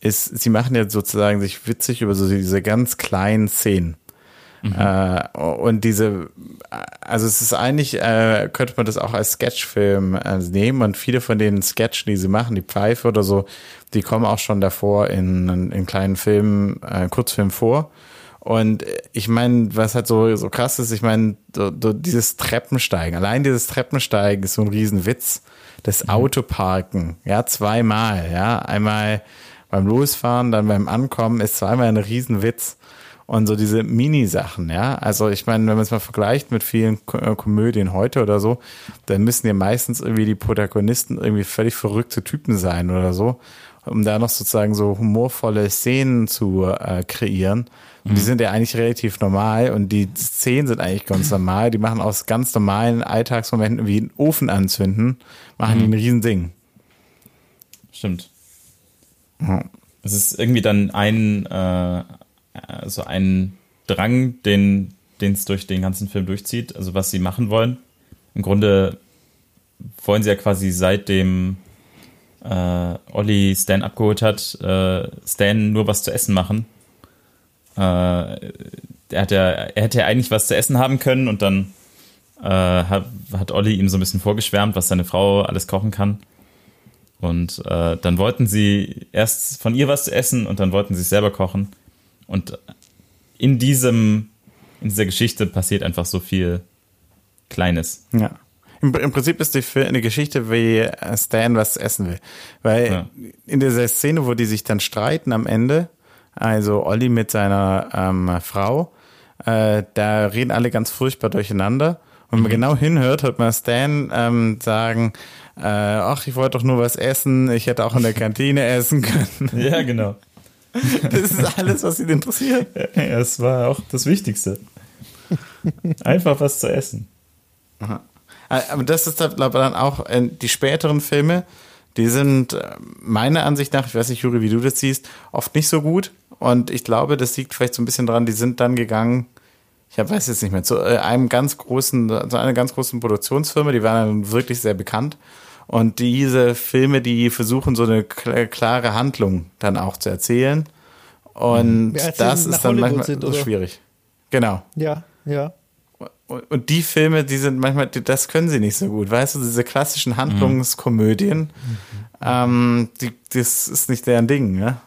ist, sie machen ja sozusagen sich witzig über so diese ganz kleinen Szenen. Mhm. Äh, und diese, also es ist eigentlich, äh, könnte man das auch als Sketchfilm äh, nehmen und viele von den Sketchen, die sie machen, die Pfeife oder so, die kommen auch schon davor in, in kleinen Filmen, äh, Kurzfilmen vor. Und ich meine, was halt so, so krass ist, ich meine, so, so dieses Treppensteigen, allein dieses Treppensteigen ist so ein Riesenwitz. Das mhm. Autoparken, ja, zweimal, ja, einmal beim Losfahren, dann beim Ankommen ist zweimal ein Riesenwitz. Und so diese Mini-Sachen, ja. Also ich meine, wenn man es mal vergleicht mit vielen Ko Komödien heute oder so, dann müssen ja meistens irgendwie die Protagonisten irgendwie völlig verrückte Typen sein oder so, um da noch sozusagen so humorvolle Szenen zu äh, kreieren. Und die mhm. sind ja eigentlich relativ normal und die Szenen sind eigentlich ganz normal. Die machen aus ganz normalen Alltagsmomenten wie einen Ofen anzünden, machen mhm. die ein Riesending. Stimmt. Ja. Es ist irgendwie dann ein, äh, also ein Drang, den es durch den ganzen Film durchzieht, also was sie machen wollen. Im Grunde wollen sie ja quasi seitdem äh, Olli Stan abgeholt hat, äh, Stan nur was zu essen machen äh, er, hat ja, er hätte ja eigentlich was zu essen haben können und dann äh, hat, hat Olli ihm so ein bisschen vorgeschwärmt, was seine Frau alles kochen kann. Und äh, dann wollten sie erst von ihr was zu essen und dann wollten sie es selber kochen. Und in diesem, in dieser Geschichte passiert einfach so viel Kleines. Ja. Im, Im, Prinzip ist die eine Geschichte, wie Stan was essen will. Weil ja. in dieser Szene, wo die sich dann streiten am Ende, also Olli mit seiner ähm, Frau, äh, da reden alle ganz furchtbar durcheinander. Und wenn man mhm. genau hinhört, hört man Stan ähm, sagen, äh, ach, ich wollte doch nur was essen, ich hätte auch in der Kantine essen können. Ja, genau. Das ist alles, was ihn interessiert. Ja, das war auch das Wichtigste. Einfach was zu essen. Aha. Äh, aber das ist dann auch äh, die späteren Filme, die sind äh, meiner Ansicht nach, ich weiß nicht, Juri, wie du das siehst, oft nicht so gut. Und ich glaube, das liegt vielleicht so ein bisschen dran, die sind dann gegangen, ich weiß jetzt nicht mehr, zu äh, einem ganz großen, zu einer ganz großen Produktionsfirma, die waren dann wirklich sehr bekannt. Und diese Filme, die versuchen, so eine klare Handlung dann auch zu erzählen. Und ja, das ist dann Hollywood manchmal sind, so schwierig. Genau. Ja, ja. Und die Filme, die sind manchmal, das können sie nicht so gut, weißt du, diese klassischen Handlungskomödien, mhm. ähm, die, das ist nicht deren Ding, ne?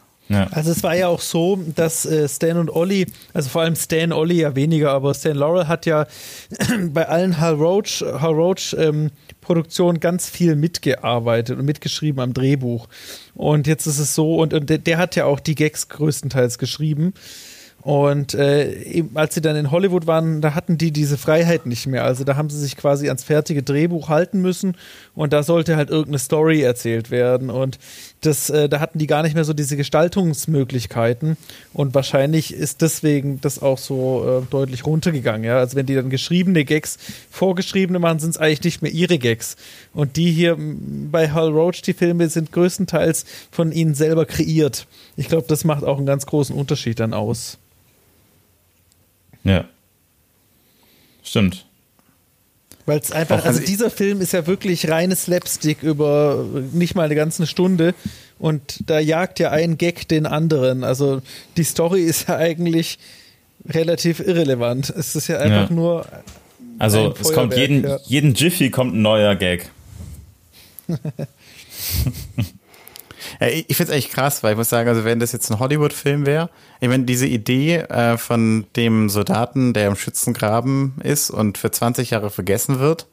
Also es war ja auch so, dass äh, Stan und Olli, also vor allem Stan Olli ja weniger, aber Stan Laurel hat ja bei allen Hal Roach, Hal Roach ähm, Produktionen ganz viel mitgearbeitet und mitgeschrieben am Drehbuch. Und jetzt ist es so, und, und der, der hat ja auch die Gags größtenteils geschrieben. Und äh, als sie dann in Hollywood waren, da hatten die diese Freiheit nicht mehr. Also da haben sie sich quasi ans fertige Drehbuch halten müssen und da sollte halt irgendeine Story erzählt werden. Und das, äh, da hatten die gar nicht mehr so diese Gestaltungsmöglichkeiten. Und wahrscheinlich ist deswegen das auch so äh, deutlich runtergegangen. Ja? Also wenn die dann geschriebene Gags vorgeschriebene machen, sind es eigentlich nicht mehr ihre Gags. Und die hier bei Hal Roach, die Filme, sind größtenteils von ihnen selber kreiert. Ich glaube, das macht auch einen ganz großen Unterschied dann aus. Ja. Stimmt. Weil es einfach, also dieser Film ist ja wirklich reines Slapstick über nicht mal eine ganze Stunde und da jagt ja ein Gag den anderen. Also die Story ist ja eigentlich relativ irrelevant. Es ist ja einfach ja. nur. Also es kommt jeden, ja. jeden Jiffy kommt ein neuer Gag. Ja, ich finde es eigentlich krass, weil ich muss sagen, also wenn das jetzt ein Hollywood-Film wäre, ich meine, diese Idee äh, von dem Soldaten, der im Schützengraben ist und für 20 Jahre vergessen wird,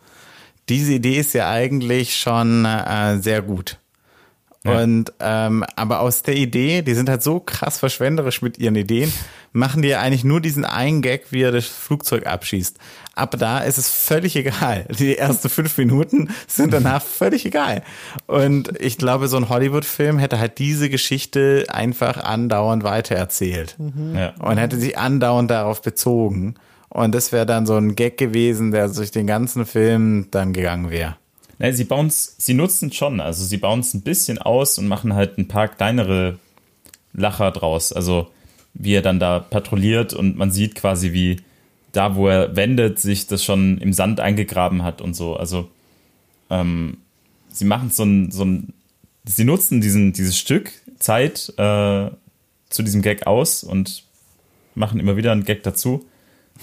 diese Idee ist ja eigentlich schon äh, sehr gut. Ja. Und ähm, aber aus der Idee, die sind halt so krass verschwenderisch mit ihren Ideen, machen die ja eigentlich nur diesen einen Gag, wie er das Flugzeug abschießt. Ab da ist es völlig egal. Die ersten fünf Minuten sind danach völlig egal. Und ich glaube, so ein Hollywood-Film hätte halt diese Geschichte einfach andauernd weitererzählt. Mhm. Ja. Und hätte sich andauernd darauf bezogen. Und das wäre dann so ein Gag gewesen, der durch den ganzen Film dann gegangen wäre. Nein, sie bauen sie nutzen schon, also sie bauen es ein bisschen aus und machen halt ein paar kleinere Lacher draus. Also wie er dann da patrouilliert und man sieht quasi, wie da, wo er wendet, sich das schon im Sand eingegraben hat und so. Also ähm, sie machen so ein, so ein, sie nutzen diesen, dieses Stück Zeit äh, zu diesem Gag aus und machen immer wieder einen Gag dazu.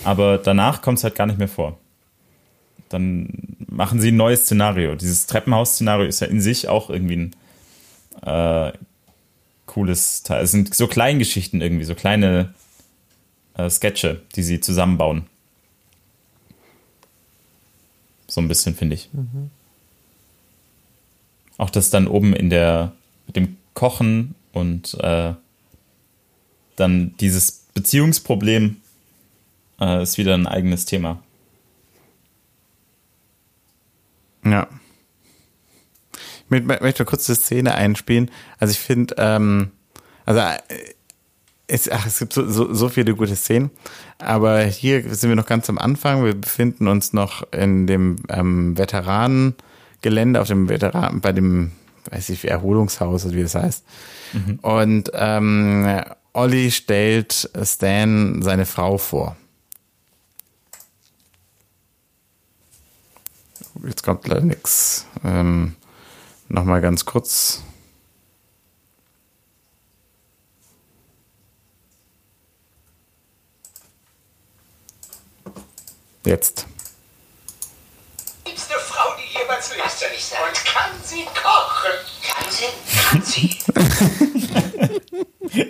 Aber danach kommt es halt gar nicht mehr vor. Dann machen sie ein neues Szenario. Dieses Treppenhaus-Szenario ist ja in sich auch irgendwie ein äh, cooles Teil. Es sind so Kleingeschichten irgendwie, so kleine äh, Sketche, die sie zusammenbauen. So ein bisschen, finde ich. Mhm. Auch das dann oben in der, mit dem Kochen und äh, dann dieses Beziehungsproblem äh, ist wieder ein eigenes Thema. Ja. Ich möchte kurz die Szene einspielen. Also ich finde, ähm, also äh, es, ach, es gibt so, so, so viele gute Szenen, aber hier sind wir noch ganz am Anfang. Wir befinden uns noch in dem ähm, Veteranengelände, auf dem Veteran, bei dem, weiß ich, Erholungshaus oder wie das heißt. Mhm. Und ähm, Olli stellt Stan seine Frau vor. Jetzt kommt leider nichts. Ähm, Nochmal ganz kurz. Jetzt. Liebste Frau, die jemals lebt. soll ich sagen? Und kann sie kochen? Kann sie? Kann sie.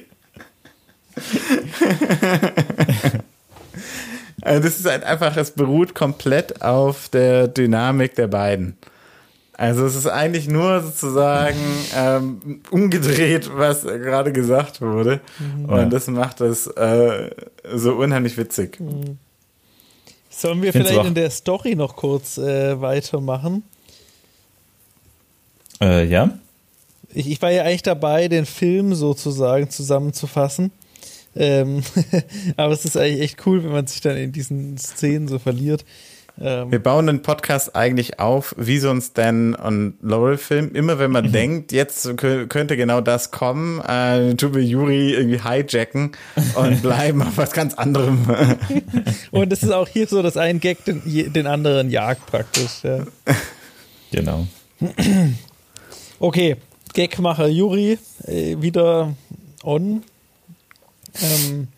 also das ist halt einfach, es beruht komplett auf der Dynamik der beiden. Also es ist eigentlich nur sozusagen ähm, umgedreht, was gerade gesagt wurde. Mhm. Und das macht es äh, so unheimlich witzig. Mhm. Sollen wir vielleicht in der Story noch kurz äh, weitermachen? Äh, ja. Ich, ich, war ja eigentlich dabei, den Film sozusagen zusammenzufassen. Ähm, aber es ist eigentlich echt cool, wenn man sich dann in diesen Szenen so verliert. Ähm, Wir bauen den Podcast eigentlich auf, wie so ein Stan und Laurel-Film. Immer wenn man denkt, jetzt könnte genau das kommen, äh, tun wir Juri irgendwie hijacken und bleiben auf was ganz anderem. und es ist auch hier so, dass ein Gag den, den anderen jagt praktisch. Ja. Genau. Okay, Gagmacher Juri äh, wieder on. Ähm,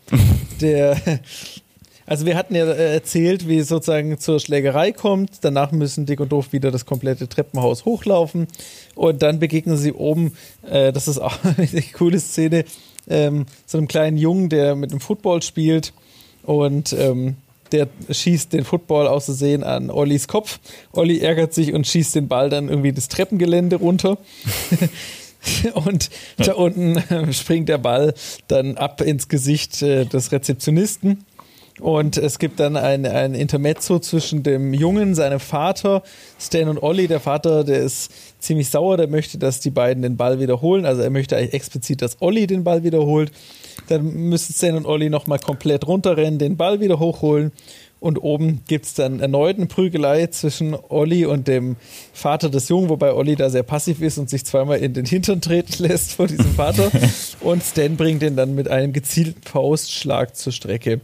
der, also wir hatten ja äh, erzählt, wie es sozusagen zur Schlägerei kommt. Danach müssen Dick und Doof wieder das komplette Treppenhaus hochlaufen und dann begegnen sie oben, äh, das ist auch eine coole Szene, ähm, so einem kleinen Jungen, der mit dem Football spielt und ähm, der schießt den Football aus Versehen an Ollis Kopf. Olli ärgert sich und schießt den Ball dann irgendwie das Treppengelände runter. Und da unten springt der Ball dann ab ins Gesicht äh, des Rezeptionisten. Und es gibt dann ein, ein Intermezzo zwischen dem Jungen, seinem Vater, Stan und Olli. Der Vater, der ist ziemlich sauer, der möchte, dass die beiden den Ball wiederholen. Also er möchte eigentlich explizit, dass Olli den Ball wiederholt. Dann müssen Stan und Olli nochmal komplett runterrennen, den Ball wieder hochholen. Und oben gibt es dann erneut eine Prügelei zwischen Olli und dem Vater des Jungen, wobei Olli da sehr passiv ist und sich zweimal in den Hintern treten lässt von diesem Vater. und Stan bringt ihn dann mit einem gezielten Faustschlag zur Strecke.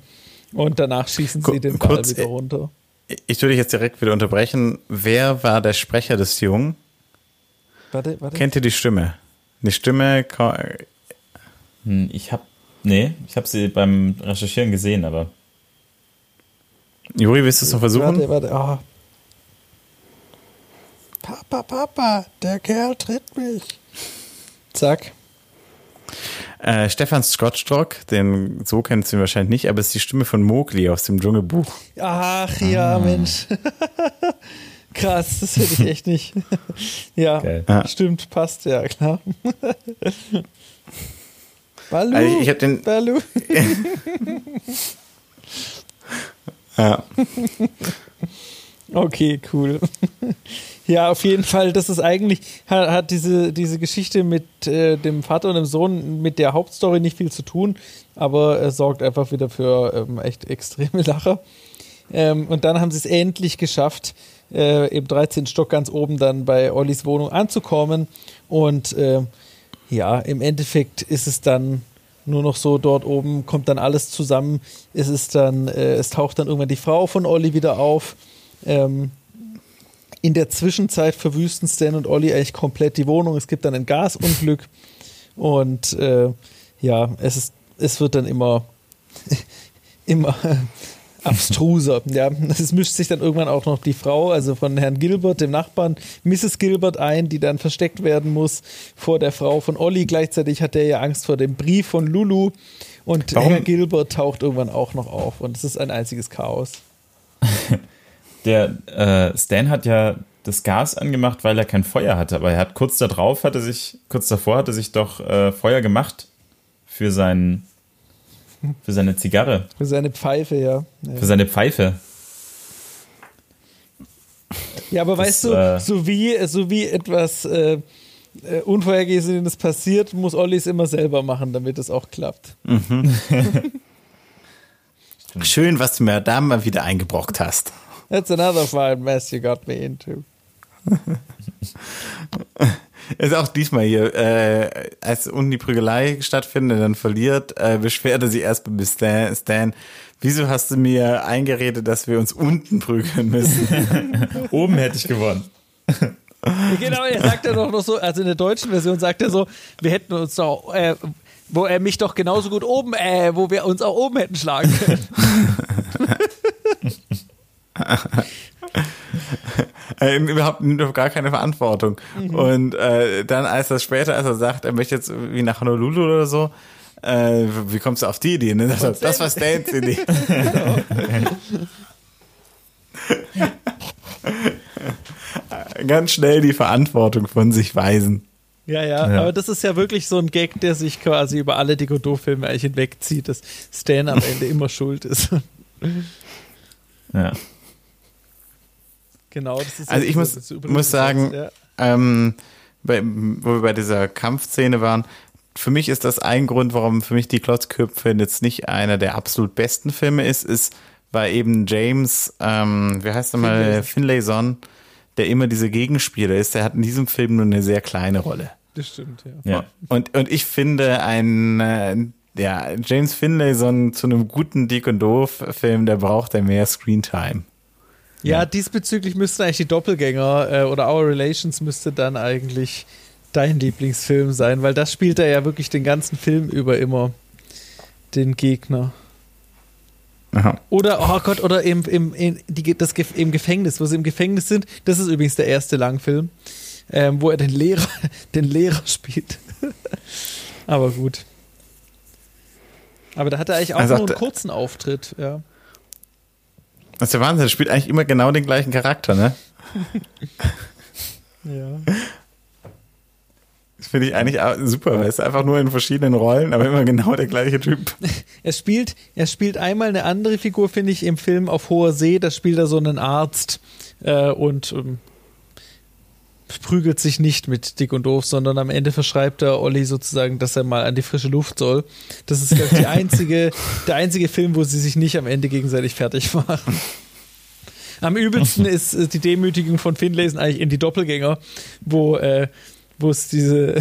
Und danach schießen sie den Ball Kurz, wieder runter. Ich würde dich jetzt direkt wieder unterbrechen. Wer war der Sprecher des Jungen? Warte, warte. Kennt ihr die Stimme? Die Stimme. Hm, ich habe nee, ich habe sie beim Recherchieren gesehen, aber Juri, willst du es noch versuchen? Warte, warte. Oh. Papa, Papa, der Kerl tritt mich. Zack. Äh, Stefan Scottstrock, den so kennt ihr wahrscheinlich nicht, aber es ist die Stimme von Mowgli aus dem Dschungelbuch. Ach ja, ah. Mensch. Krass, das hätte ich echt nicht. ja, okay. stimmt, passt, ja, klar. Balu, also ich hab den Balu. Ja. okay, cool. Ja, auf jeden Fall, das ist eigentlich, hat, hat diese, diese Geschichte mit äh, dem Vater und dem Sohn mit der Hauptstory nicht viel zu tun, aber es sorgt einfach wieder für ähm, echt extreme Lacher. Ähm, und dann haben sie es endlich geschafft, äh, im 13. Stock ganz oben dann bei Ollis Wohnung anzukommen. Und äh, ja, im Endeffekt ist es dann nur noch so dort oben kommt dann alles zusammen. Es ist dann, äh, es taucht dann irgendwann die Frau von Olli wieder auf. Ähm, in der Zwischenzeit verwüsten Stan und Olli eigentlich komplett die Wohnung. Es gibt dann ein Gasunglück und äh, ja, es ist, es wird dann immer, immer abstruser. Ja, es mischt sich dann irgendwann auch noch die Frau, also von Herrn Gilbert, dem Nachbarn, Mrs. Gilbert ein, die dann versteckt werden muss vor der Frau von Olli. Gleichzeitig hat er ja Angst vor dem Brief von Lulu und Warum? Herr Gilbert taucht irgendwann auch noch auf und es ist ein einziges Chaos. Der äh, Stan hat ja das Gas angemacht, weil er kein Feuer hatte, aber er hat kurz darauf hatte sich, kurz davor hatte sich doch äh, Feuer gemacht für sein, für seine Zigarre, Für seine Pfeife, ja. Ja, für seine Pfeife. ja aber Das, weißt du, äh, so wie, so wie etwas äh, äh, Unvorhergesehenes passiert, muss Olli es immer selber machen, damit es auch klappt. Schön, was du mir da mal wieder eingebrockt hast. That's another fine mess you got me into. Ist auch diesmal hier, äh, als unten die Prügelei stattfindet, dann verliert, äh, beschwert er sich erst bei Stan, Stan, wieso hast du mir eingeredet, dass wir uns unten prügeln müssen? Oben hätte ich gewonnen. Genau, er sagt ja doch noch so, also in der deutschen Version sagt er so, wir hätten uns doch, äh, wo er mich doch genauso gut oben, äh, wo wir uns auch oben hätten schlagen können. äh, überhaupt er gar keine Verantwortung. Mhm. Und äh, dann, als er später, als er sagt, er möchte jetzt wie nach Honolulu oder so, äh, wie kommst du auf die Idee? Ne? Das, das war Stans Idee. Ganz schnell die Verantwortung von sich weisen. Ja, ja, Ja. aber das ist ja wirklich so ein Gag, der sich quasi über alle Doof-Filme eigentlich hinwegzieht, dass Stan am Ende immer schuld ist. Ja. Genau, das ist Also ich muss- so muss sagen, ja. ähm, bei, wo wir bei dieser Kampfszene waren, für mich ist das ein Grund, warum für mich die Klotzköpfe jetzt nicht einer der absolut besten Filme ist, ist, weil eben James, ähm, wie heißt er mal, Finlayson, der immer diese Gegenspieler ist, der hat in diesem Film nur eine sehr kleine Rolle. Das stimmt, ja. Ja. Und, und ich finde, ein, äh, ja, James Finlayson zu einem guten Dick und Doof Film, der braucht ja mehr Screentime. Ja, diesbezüglich müssten eigentlich die Doppelgänger äh, oder Our Relations müsste dann eigentlich dein Lieblingsfilm sein, weil das spielt er ja wirklich den ganzen Film über immer den Gegner. Aha. Oder, oh Gott, oder im, im, in, die, das, im Gefängnis, wo sie im Gefängnis sind. Das ist übrigens der erste Langfilm, ähm, wo er den Lehrer, den Lehrer spielt. Aber gut. Aber da hat er eigentlich auch Also nur einen kurzen Auftritt, ja. Das ist der Wahnsinn, der spielt eigentlich immer genau den gleichen Charakter, ne? Ja. Das finde ich eigentlich super, weil es ist einfach nur in verschiedenen Rollen, aber immer genau der gleiche Typ. Er spielt, er spielt einmal eine andere Figur, finde ich, im Film auf hoher See. Da spielt er so einen Arzt äh, und ähm, prügelt sich nicht mit Dick und Doof, sondern am Ende verschreibt er Olli sozusagen, dass er mal an die frische Luft soll. Das ist ich, einzige, der einzige Film, wo sie sich nicht am Ende gegenseitig fertig machen. Am übelsten ist äh, die Demütigung von Finlayson eigentlich in die Doppelgänger, wo, äh, wo es diese,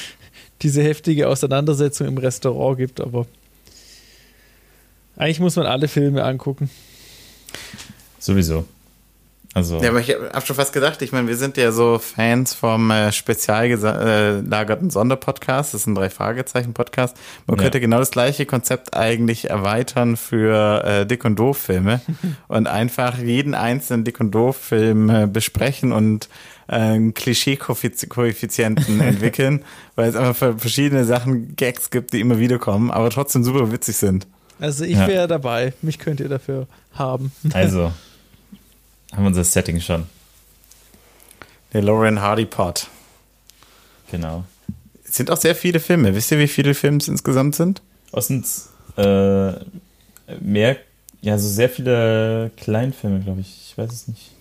diese heftige Auseinandersetzung im Restaurant gibt, aber eigentlich muss man alle Filme angucken. Sowieso. Also, Ja, aber ich habe schon fast gedacht, ich meine, wir sind ja so Fans vom äh, spezial äh, lagerten Sonderpodcast, das ist ein Drei-Fragezeichen-Podcast. Man Ja. könnte genau das gleiche Konzept eigentlich erweitern für äh, Dick und Doof-Filme und einfach jeden einzelnen Dick und Doof-Film äh, besprechen und äh, einen Klischee-Koeffizienten entwickeln, weil es einfach für verschiedene Sachen Gags gibt, die immer wieder kommen, aber trotzdem super witzig sind. Also ich Ja. wäre dabei. Mich könnt ihr dafür haben. also haben wir unser Setting schon. Der Lauren Hardy Pod. Genau. Es sind auch sehr viele Filme. Wisst ihr, wie viele Filme es insgesamt sind? Ostens äh, mehr, ja, so sehr viele Kleinfilme, glaube ich. Ich weiß es nicht.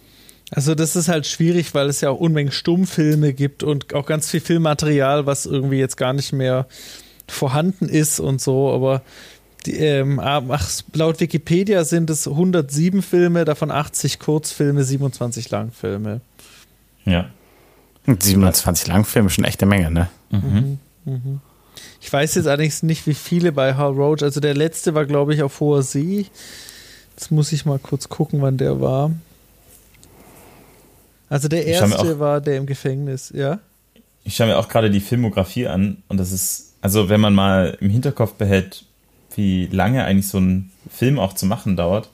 Also das ist halt schwierig, weil es ja auch Unmengen Stummfilme gibt und auch ganz viel Filmmaterial, was irgendwie jetzt gar nicht mehr vorhanden ist und so, aber die, ähm, ach, laut Wikipedia sind es 107 Filme, davon 80 Kurzfilme, 27 Langfilme. Ja. 27 Langfilme, schon echt eine Menge, ne? Ich weiß jetzt allerdings nicht, wie viele bei Hal Roach. Also der letzte war, glaube ich, auf hoher See. Jetzt muss ich mal kurz gucken, wann der war. Also der erste auch- war der im Gefängnis, ja? Ich schaue mir auch gerade die Filmografie an und das ist, also wenn man mal im Hinterkopf behält, wie lange eigentlich so ein Film auch zu machen dauert,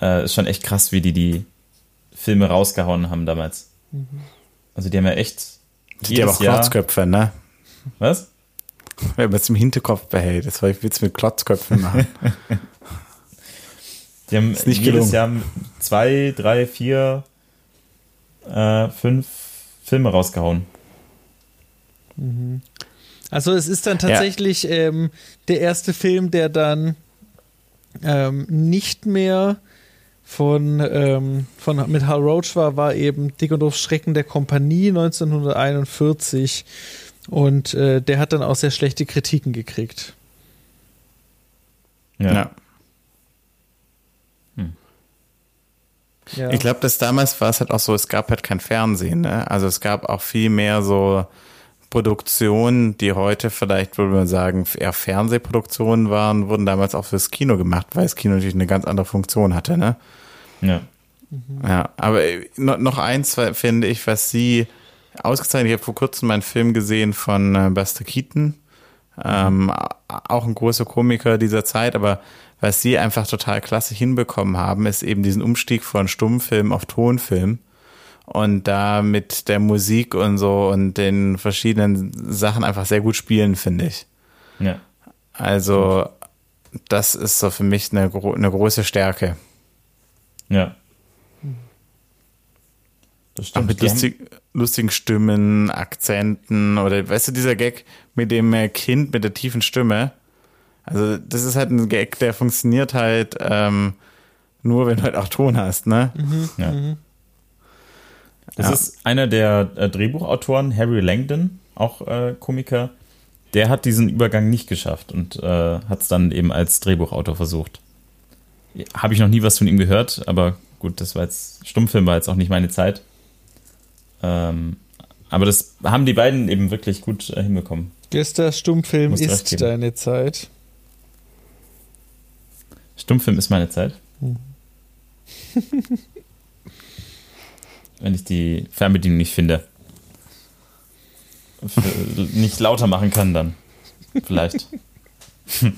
äh, ist schon echt krass, wie die die Filme rausgehauen haben damals. Also die haben ja echt Die haben auch Klotzköpfe, ne? Was? Wenn man es im Hinterkopf behält. Das war ich Witz mit Klotzköpfen machen. Die haben Ist nicht jedes gelungen. Jahr zwei, drei, vier, äh, fünf Filme rausgehauen. Also es ist dann tatsächlich ähm, der erste Film, der dann ähm, nicht mehr von, ähm, von mit Hal Roach war, war eben Dick und Doof Schrecken der Kompanie 1941 und äh, der hat dann auch sehr schlechte Kritiken gekriegt. Ja. ja. Ja. Ich glaube, dass damals war es halt auch so, es gab halt kein Fernsehen, ne? Also es gab auch viel mehr so Produktionen, die heute vielleicht, würde man sagen, eher Fernsehproduktionen waren, wurden damals auch fürs Kino gemacht, weil das Kino natürlich eine ganz andere Funktion hatte, ne? ja. Ja, aber äh, no- noch eins finde ich, was sie ausgezeichnet, ich habe vor kurzem einen Film gesehen von äh, Buster Keaton, ähm, a- auch ein großer Komiker dieser Zeit, aber was sie einfach total klasse hinbekommen haben, ist eben diesen Umstieg von Stummfilm auf Tonfilm und da mit der Musik und so und den verschiedenen Sachen einfach sehr gut spielen, finde ich. Ja. Also das ist so für mich eine, gro eine große Stärke. Ja. Das Auch stimmt. mit Die haben- lustig, lustigen Stimmen, Akzenten oder weißt du, dieser Gag mit dem äh, Kind mit der tiefen Stimme. Also das ist halt ein Gag, der funktioniert halt ähm, nur, wenn du halt auch Ton hast, ne? Ja. Das Ja. ist einer der äh, Drehbuchautoren, Harry Langdon, auch äh, Komiker. Der hat diesen Übergang nicht geschafft und äh, hat es dann eben als Drehbuchautor versucht. Habe ich noch nie was von ihm gehört, aber gut, das war jetzt, Stummfilm war jetzt auch nicht meine Zeit. Ähm, aber das haben die beiden eben wirklich gut äh, hinbekommen. Gester Stummfilm Musst ist deine Zeit. Stummfilm ist meine Zeit. Wenn ich die Fernbedienung nicht finde. Nicht lauter machen kann, dann. Vielleicht.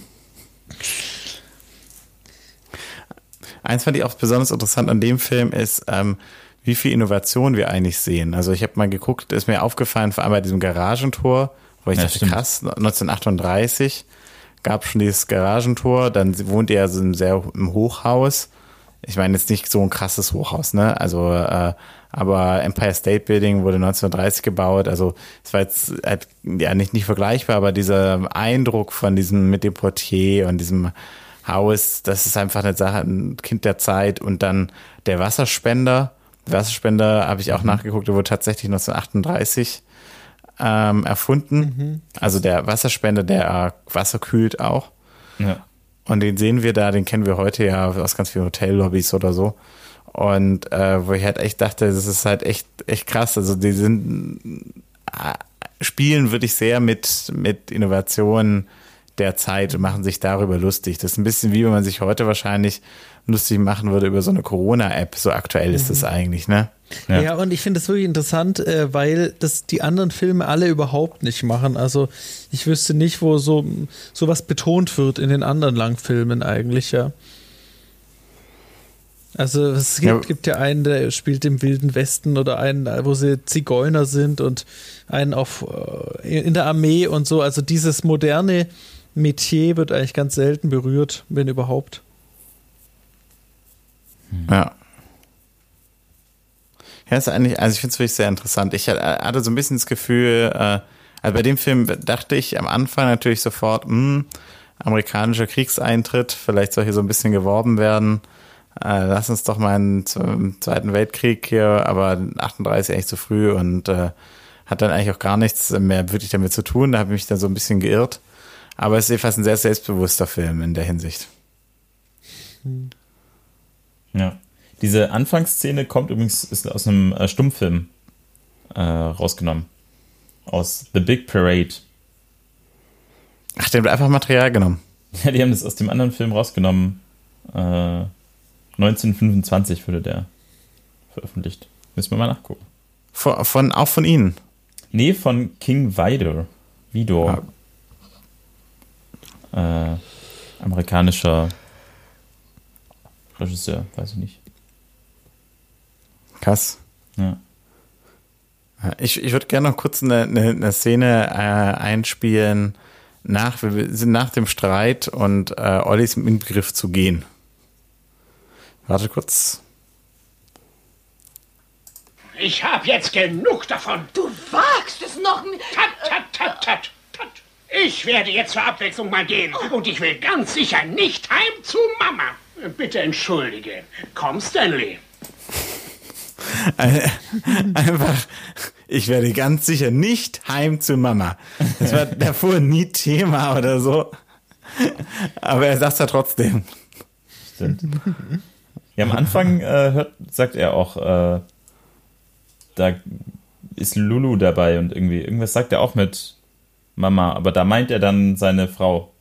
Eins fand ich auch besonders interessant an dem Film ist, ähm, wie viel Innovation wir eigentlich sehen. Also ich habe mal geguckt, ist mir aufgefallen, vor allem bei diesem Garagentor, wo ich Ja, dachte, stimmt. krass, 1938 gab schon dieses Garagentor, dann wohnt er so im sehr im Hochhaus. Ich meine jetzt nicht so ein krasses Hochhaus, ne? Also, äh, aber Empire State Building wurde 1930 gebaut. Also es war jetzt halt, ja nicht nicht vergleichbar, aber dieser Eindruck von diesem mit dem Portier und diesem Haus, das ist einfach eine Sache, ein Kind der Zeit. Und dann der Wasserspender. Der Wasserspender habe ich auch nachgeguckt, der wurde tatsächlich 1938 ähm, erfunden. Also der Wasserspender, der Wasser kühlt auch. Ja. Und den sehen wir da, den kennen wir heute ja aus ganz vielen Hotellobbys oder so. Und äh, wo ich halt echt dachte, das ist halt echt, echt krass. Also die sind äh, spielen wirklich sehr mit, mit Innovationen der Zeit und machen sich darüber lustig. Das ist ein bisschen wie wenn man sich heute wahrscheinlich lustig machen würde über so eine Corona-App. So aktuell ist das eigentlich, ne? Ja, Ja. und ich finde das wirklich interessant, äh, weil das die anderen Filme alle überhaupt nicht machen. Also ich wüsste nicht, wo so sowas betont wird in den anderen Langfilmen eigentlich, ja. Also es gibt Ja. gibt ja einen, der spielt im Wilden Westen oder einen, wo sie Zigeuner sind und einen auf äh, in der Armee und so. Also dieses moderne Metier wird eigentlich ganz selten berührt, wenn überhaupt. Ja. Ja, ist eigentlich, also ich finde es wirklich sehr interessant. Ich hatte- so ein bisschen das Gefühl, äh, also bei dem Film dachte ich am Anfang natürlich sofort, hm, amerikanischer Kriegseintritt, vielleicht soll hier so ein bisschen geworben werden. Äh, lass uns doch mal einen Z- Zweiten Weltkrieg hier, aber 38 eigentlich zu früh und äh, hat dann eigentlich auch gar nichts mehr wirklich damit zu tun. Da habe ich mich dann so ein bisschen geirrt. Aber es ist jedenfalls ein sehr selbstbewusster Film in der Hinsicht. Ja. Diese Anfangsszene kommt übrigens ist aus einem äh, Stummfilm äh, rausgenommen. Aus The Big Parade. Ach, der hat einfach Material genommen. Ja, die haben das aus dem anderen Film rausgenommen. Äh, 1925 wurde der veröffentlicht. Müssen wir mal nachgucken. Von, von, auch von Ihnen. Nee, von King Vidor. Vidor. Äh, amerikanischer Regisseur, weiß ich nicht. Krass. Ja. Ich, ich würde gerne noch kurz eine, eine, eine Szene äh, einspielen. Nach, wir sind nach dem Streit und äh, Olli ist im Begriff zu gehen. Warte kurz. Ich hab jetzt genug davon. Du wagst es noch nicht. Tat, tat, tat, tat, tat. Ich werde jetzt zur Abwechslung mal gehen. Und ich will ganz sicher nicht heim zu Mama. Bitte entschuldige. Komm, Stanley. Einfach, ich werde ganz sicher nicht heim zu Mama. Das war davor nie Thema oder so. Aber er sagt ja trotzdem. Stimmt. Ja, am Anfang äh, hört, sagt er auch, äh, da ist Lulu dabei und irgendwie, irgendwas sagt er auch mit Mama, aber da meint er dann seine Frau.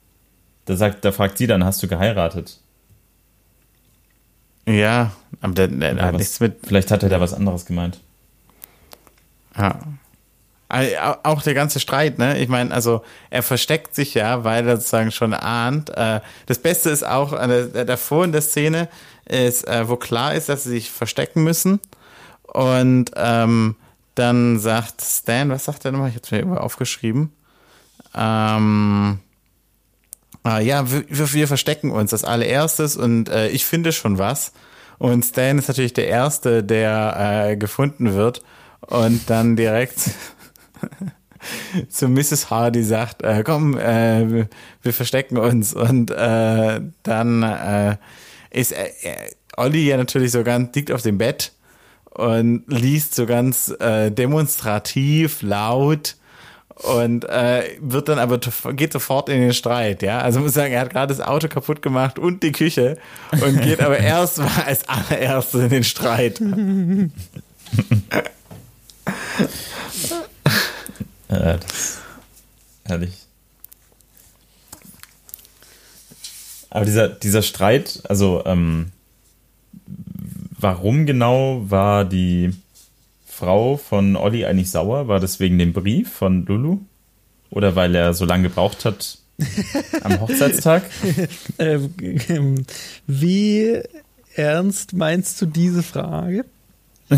Da sagt, da fragt sie dann, hast du geheiratet? Ja, aber der, der, hat was, nichts mit. Vielleicht hat er da was anderes gemeint. Ja. Au- Auch der ganze Streit, ne? Ich meine, also er versteckt sich ja, weil er sozusagen schon ahnt. Äh, das Beste ist auch äh, davor in der Szene ist, äh, wo klar ist, dass sie sich verstecken müssen. Und ähm, dann sagt Stan, was sagt er nochmal? Ich habe mir irgendwo aufgeschrieben. Ähm, ah, ja, wir, wir wir verstecken uns als allererstes und äh, ich finde schon was. Und Stan ist natürlich der Erste, der äh, gefunden wird und dann direkt zu Mrs. Hardy sagt, äh, komm, äh, wir, verstecken uns. Und äh, dann äh, ist äh, äh, Olli ja natürlich so ganz, liegt auf dem Bett und liest so ganz demonstrativ laut und wird dann aber geht sofort in den Streit, ja. Also muss sagen, er hat gerade das Auto kaputt gemacht und die Küche und geht aber erst mal als allererstes in den Streit. Äh, das herrlich. Aber dieser, dieser Streit, also ähm, warum genau war die Frau von Olli eigentlich sauer? War das wegen dem Brief von Lulu? Oder weil er so lange gebraucht hat am Hochzeitstag? Ähm, ähm, wie ernst meinst du diese Frage?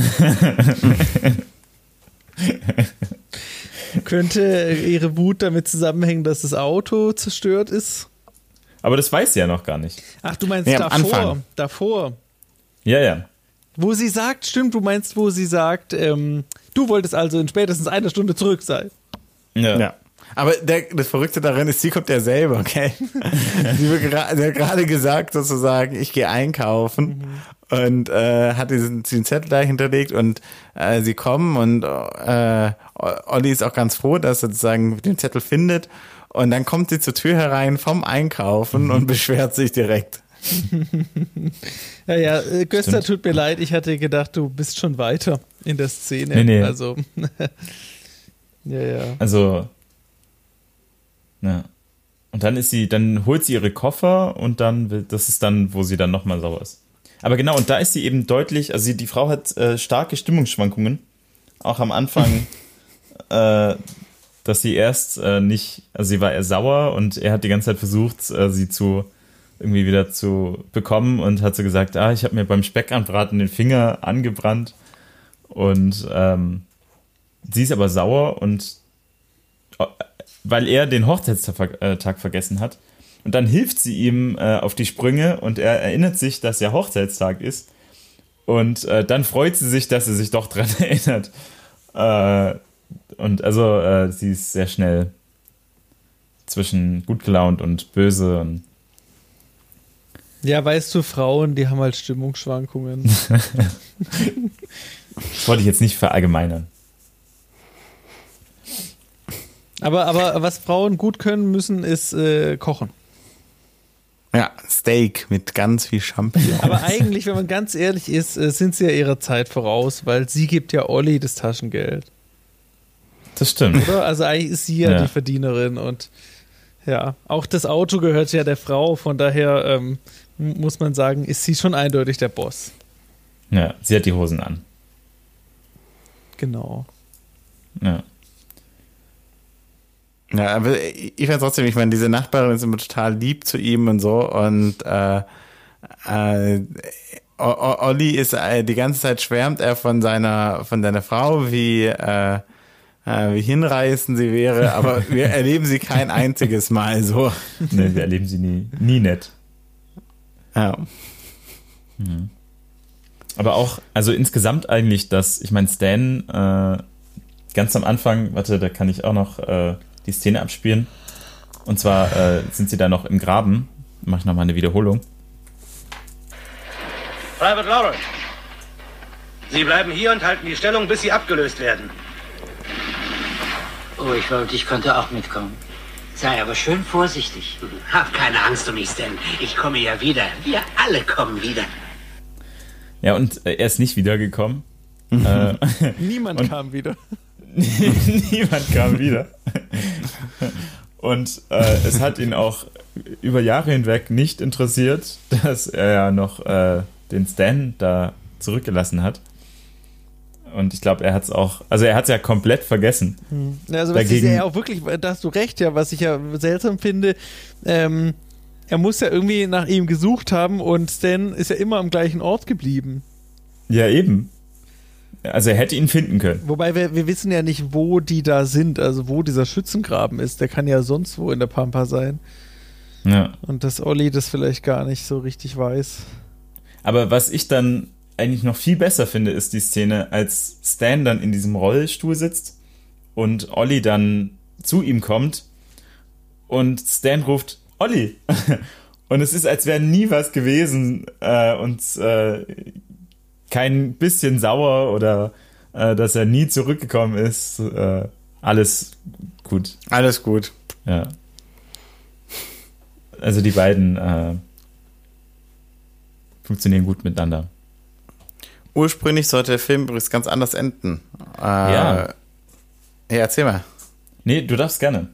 Könnte ihre Wut damit zusammenhängen, dass das Auto zerstört ist? Aber das weiß sie ja noch gar nicht. Ach, du meinst Nee, davor. Anfang. Davor. Ja, ja. Wo sie sagt, stimmt, du meinst, wo sie sagt, ähm, du wolltest also in spätestens einer Stunde zurück sein. Ja. Ja. Aber der, das Verrückte darin ist, sie kommt ja selber, okay? sie, hat gerade gesagt, sozusagen, ich gehe einkaufen und äh, hat diesen, diesen Zettel da hinterlegt und äh, sie kommen und äh, Olli ist auch ganz froh, dass er sozusagen den Zettel findet und dann kommt sie zur Tür herein vom Einkaufen und beschwert sich direkt. Ja, ja, äh, Göster, Stimmt. tut mir leid, ich hatte gedacht, du bist schon weiter in der Szene. Nee, nee. Also, ja, ja. Also, ja. Und dann ist sie, dann holt sie ihre Koffer und dann, will- das ist dann, wo sie dann nochmal sauer ist. Aber genau, und da ist sie eben deutlich, also die Frau hat äh, starke Stimmungsschwankungen. Auch am Anfang, äh, dass sie erst äh, nicht, also sie war eher sauer und er hat die ganze Zeit versucht, äh, sie zu irgendwie wieder zu bekommen und hat so gesagt, ah, ich habe mir beim Speckanbraten den Finger angebrannt und ähm, sie ist aber sauer und äh, weil er den Hochzeitstag äh, vergessen hat. Und dann hilft sie ihm äh, auf die Sprünge und er erinnert sich, dass ja Hochzeitstag ist. Und äh, dann freut sie sich, dass er sich doch dran erinnert. Äh, und also äh, sie ist sehr schnell zwischen gut gelaunt und böse. Und Ja, weißt du, Frauen, die haben halt Stimmungsschwankungen. das wollte ich jetzt nicht verallgemeinern. aber, aber was Frauen gut können müssen, ist äh, kochen. Ja, Steak mit ganz viel Champignon. Aber eigentlich, wenn man ganz ehrlich ist, äh, sind sie ja ihrer Zeit voraus, weil sie gibt ja Olli das Taschengeld. Das stimmt. Oder? Also eigentlich ist sie ja, Ja. die Verdienerin und Ja, auch das Auto gehört ja der Frau, von daher ähm, muss man sagen, ist sie schon eindeutig der Boss. Ja, sie hat die Hosen an. Genau. Ja. Ja, aber ich fand trotzdem, ich meine, diese Nachbarin ist immer total lieb zu ihm und so und äh, äh, Olli ist äh, die ganze Zeit schwärmt er von seiner von seiner Frau, wie äh, äh, wie hinreißend sie wäre, aber wir erleben sie kein einziges Mal so. Nee, wir erleben sie nie, nie nett. Ja. Aber auch, also insgesamt eigentlich, dass, ich meine, Stan äh, ganz am Anfang, warte, da kann ich auch noch äh, die Szene abspielen. Und zwar äh, sind sie da noch im Graben. Mach ich nochmal eine Wiederholung. Private Lawrence. Sie bleiben hier und halten die Stellung, bis Sie abgelöst werden. Oh, ich wollte, ich könnte auch mitkommen. Sei aber schön vorsichtig. Hab keine Angst um mich, Stan. Ich komme ja wieder. Wir alle kommen wieder. Ja, und äh, er ist nicht wiedergekommen. äh, Niemand kam wieder. Niemand kam wieder. Und äh, es hat ihn auch über Jahre hinweg nicht interessiert, dass er ja noch äh, den Stan da zurückgelassen hat. Und ich glaube, er hat es auch, also er hat es ja komplett vergessen. Ja, Also was ich Dagegen- ja auch wirklich, da hast du recht, ja, was ich ja seltsam finde, ähm, er muss ja irgendwie nach ihm gesucht haben und Stan ist ja immer am gleichen Ort geblieben. Ja, eben. Also er hätte ihn finden können. Wobei wir, wir wissen ja nicht, wo die da sind, also wo dieser Schützengraben ist. Der kann ja sonst wo in der Pampa sein. Ja. Und dass Olli das vielleicht gar nicht so richtig weiß. Aber was ich dann eigentlich noch viel besser finde, ist die Szene, als Stan dann in diesem Rollstuhl sitzt und Olli dann zu ihm kommt und Stan ruft, Olli! Und es ist, als wäre nie was gewesen äh, und äh, kein bisschen sauer oder äh, dass er nie zurückgekommen ist. Äh, alles gut. Alles gut. Ja. Also die beiden äh, funktionieren gut miteinander. Ursprünglich sollte der Film übrigens ganz anders enden. Äh, Ja. Ja, erzähl mal. Nee, du darfst gerne.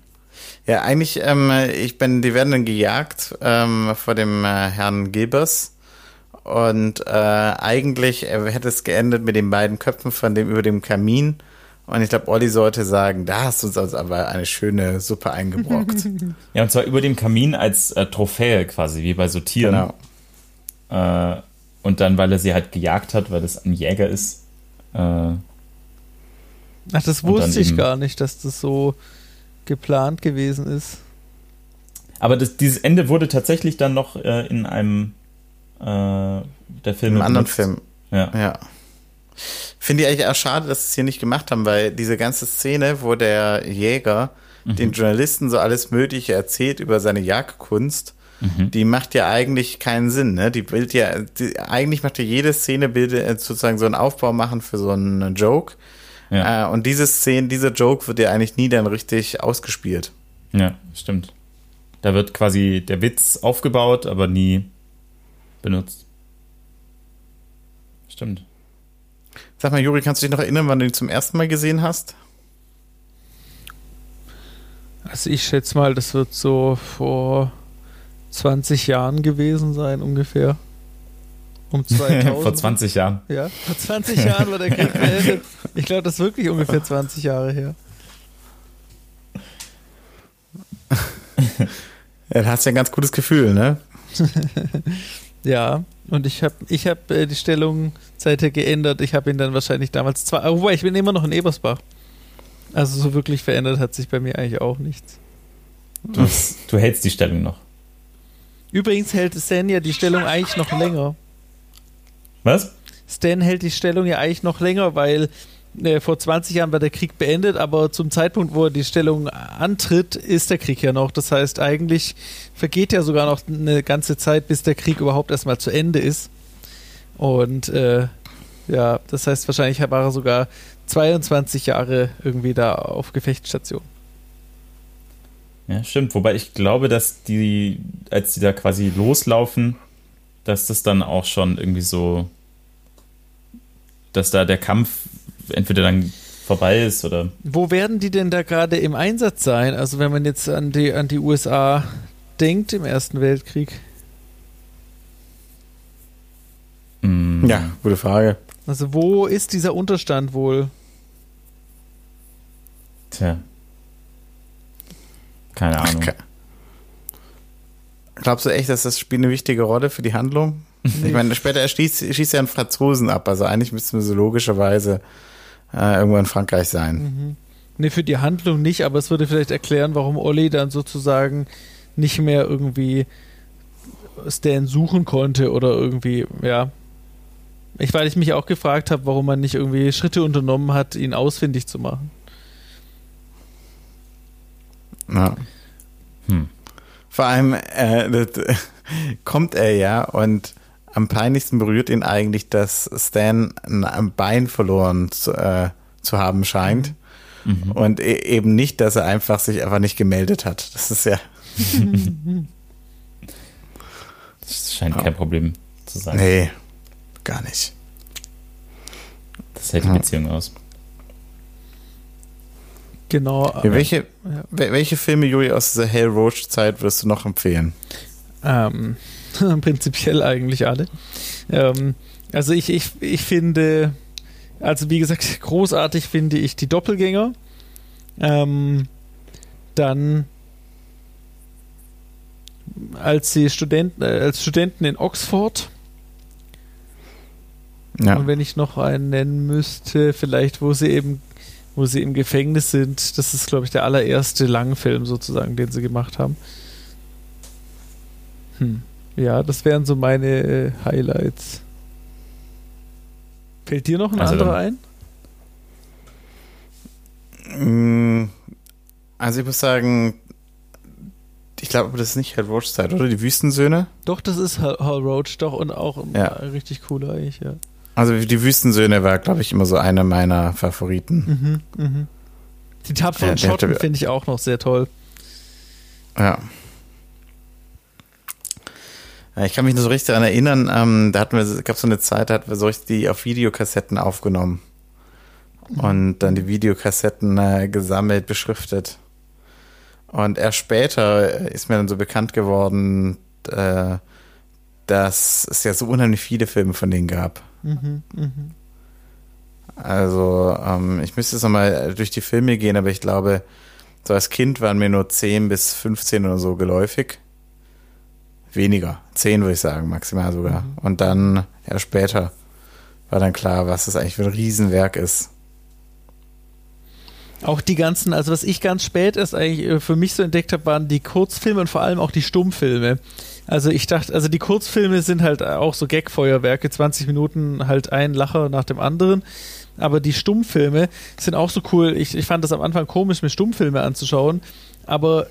Ja, eigentlich, ähm, ich bin, die werden dann gejagt ähm, vor dem äh, Herrn Gilbers. Und äh, eigentlich äh, hätte es geendet mit den beiden Köpfen von dem über dem Kamin. Und ich glaube, Olli sollte sagen, da hast du uns also aber eine schöne Suppe eingebrockt. Ja, und zwar über dem Kamin als äh, Trophäe quasi, wie bei so Tieren. genau. Äh, und dann, weil er sie halt gejagt hat, weil das ein Jäger ist. Äh, Ach, das wusste ich eben- gar nicht, dass das so geplant gewesen ist. aber das, dieses Ende wurde tatsächlich dann noch äh, in einem äh, der Filme Im anderen benutzt. Film. Ja. Ja. Finde ich eigentlich auch schade, dass sie es hier nicht gemacht haben, weil diese ganze Szene, wo der Jäger den Journalisten so alles Mögliche erzählt über seine Jagdkunst, die macht ja eigentlich keinen Sinn, ne? Die bildet ja, die, eigentlich macht ja jede Szene bildet sozusagen so einen Aufbau machen für so einen Joke. Ja. Äh, und diese Szene, dieser Joke wird ja eigentlich nie dann richtig ausgespielt. ja, stimmt. Da wird quasi der Witz aufgebaut, aber nie benutzt. Stimmt. Sag mal, Juri, kannst du dich noch erinnern, wann du ihn zum ersten Mal gesehen hast? Also ich schätze mal, das wird so vor 20 Jahren gewesen sein ungefähr. Um 2000. Vor 20 Jahren. Ja, vor 20 Jahren war der Krieg beendet. Ich glaube, das ist wirklich ungefähr 20 Jahre her. Ja, da hast du ja ein ganz gutes Gefühl, ne? Ja, und ich habe ich hab, äh, die Stellung seither geändert. Ich habe ihn dann wahrscheinlich damals zwei. aber Wobei, ich bin immer noch in Ebersbach. Also so wirklich verändert hat sich bei mir eigentlich auch nichts. Du, du hältst die Stellung noch. Übrigens hält Stan ja die Stellung eigentlich noch länger. Was? Stan hält die Stellung ja eigentlich noch länger, weil äh, vor 20 Jahren war der Krieg beendet, aber zum Zeitpunkt, wo er die Stellung antritt, ist der Krieg ja noch. Das heißt, eigentlich vergeht ja sogar noch eine ganze Zeit, bis der Krieg überhaupt erstmal zu Ende ist. Und äh, ja, das heißt, wahrscheinlich war er sogar 22 Jahre irgendwie da auf Gefechtsstation. Ja, stimmt. Wobei ich glaube, dass die, als die da quasi loslaufen, dass das dann auch schon irgendwie so, dass da der Kampf entweder dann vorbei ist oder. Wo werden die denn da gerade im Einsatz sein? Also wenn man jetzt an die, an die USA denkt im Ersten Weltkrieg. Mm, Ja, gute Frage. Also wo ist dieser Unterstand wohl? Tja. Keine Ahnung. Ke- Glaubst du echt, dass das Spiel eine wichtige Rolle für die Handlung? Ich meine, später er schießt, schießt ja einen Franzosen ab, also eigentlich müssten wir so logischerweise äh, irgendwo in Frankreich sein. Ne, für die Handlung nicht, aber es würde vielleicht erklären, warum Olli dann sozusagen nicht mehr irgendwie Stan suchen konnte oder irgendwie, ja. Ich, weil ich mich auch gefragt habe, warum man nicht irgendwie Schritte unternommen hat, ihn ausfindig zu machen. Ja. Hm. Vor allem äh, das, kommt er ja und am peinlichsten berührt ihn eigentlich, dass Stan ein, ein Bein verloren zu, äh, zu haben scheint. Und e eben nicht, dass er einfach sich einfach nicht gemeldet hat. Das ist ja. Das scheint kein Problem zu sein. Nee, gar nicht. Das hält die Ja. Beziehung aus. Genau. Ja, welche, Ja. wel- welche Filme, Juli, aus dieser Hale Roach-Zeit würdest du noch empfehlen? Ähm, prinzipiell eigentlich alle. Ähm, also ich, ich, ich finde, also wie gesagt, großartig finde ich die Doppelgänger. Ähm, dann als sie Studenten, äh, als Studenten in Oxford. Ja. Und wenn ich noch einen nennen müsste, vielleicht wo sie eben, wo sie im Gefängnis sind, das ist, glaube ich, der allererste Langfilm sozusagen, den sie gemacht haben. Hm. Ja, das wären so meine äh, Highlights. Fällt dir noch ein Also anderer ein? Mm, Also ich muss sagen, ich glaube, das ist nicht Hale Roach-Zeit, oder? Die Wüstensöhne? Doch, das ist Hal, Hal Roach doch und auch Ja. richtig cooler eigentlich, ja. Also die Wüstensöhne war, glaube ich, immer so einer meiner Favoriten. Mhm, mhm. Die tapferen Ja, Schotten finde ich auch noch sehr toll. Ja. Ich kann mich nur so richtig daran erinnern, ähm, da hatten wir, gab es so eine Zeit, da hatten wir so richtig die auf Videokassetten aufgenommen. Und dann die Videokassetten äh, gesammelt, beschriftet. Und erst später ist mir dann so bekannt geworden, äh, dass es ja so unheimlich viele Filme von denen gab. Mhm, mhm. Also, ähm, ich müsste jetzt nochmal durch die Filme gehen, aber ich glaube, so als Kind waren mir nur 10 bis 15 oder so geläufig. Weniger. 10 würde ich sagen, maximal sogar. Und dann, ja, später war dann klar, was das eigentlich für ein Riesenwerk ist. Auch die ganzen, also was ich ganz spät erst eigentlich äh, für mich so entdeckt habe, waren die Kurzfilme und vor allem auch die Stummfilme. Also ich dachte, also die Kurzfilme sind halt auch so Gagfeuerwerke, 20 Minuten halt ein Lacher nach dem anderen. Aber die Stummfilme sind auch so cool. Ich, ich fand das am Anfang komisch, mir Stummfilme anzuschauen. Aber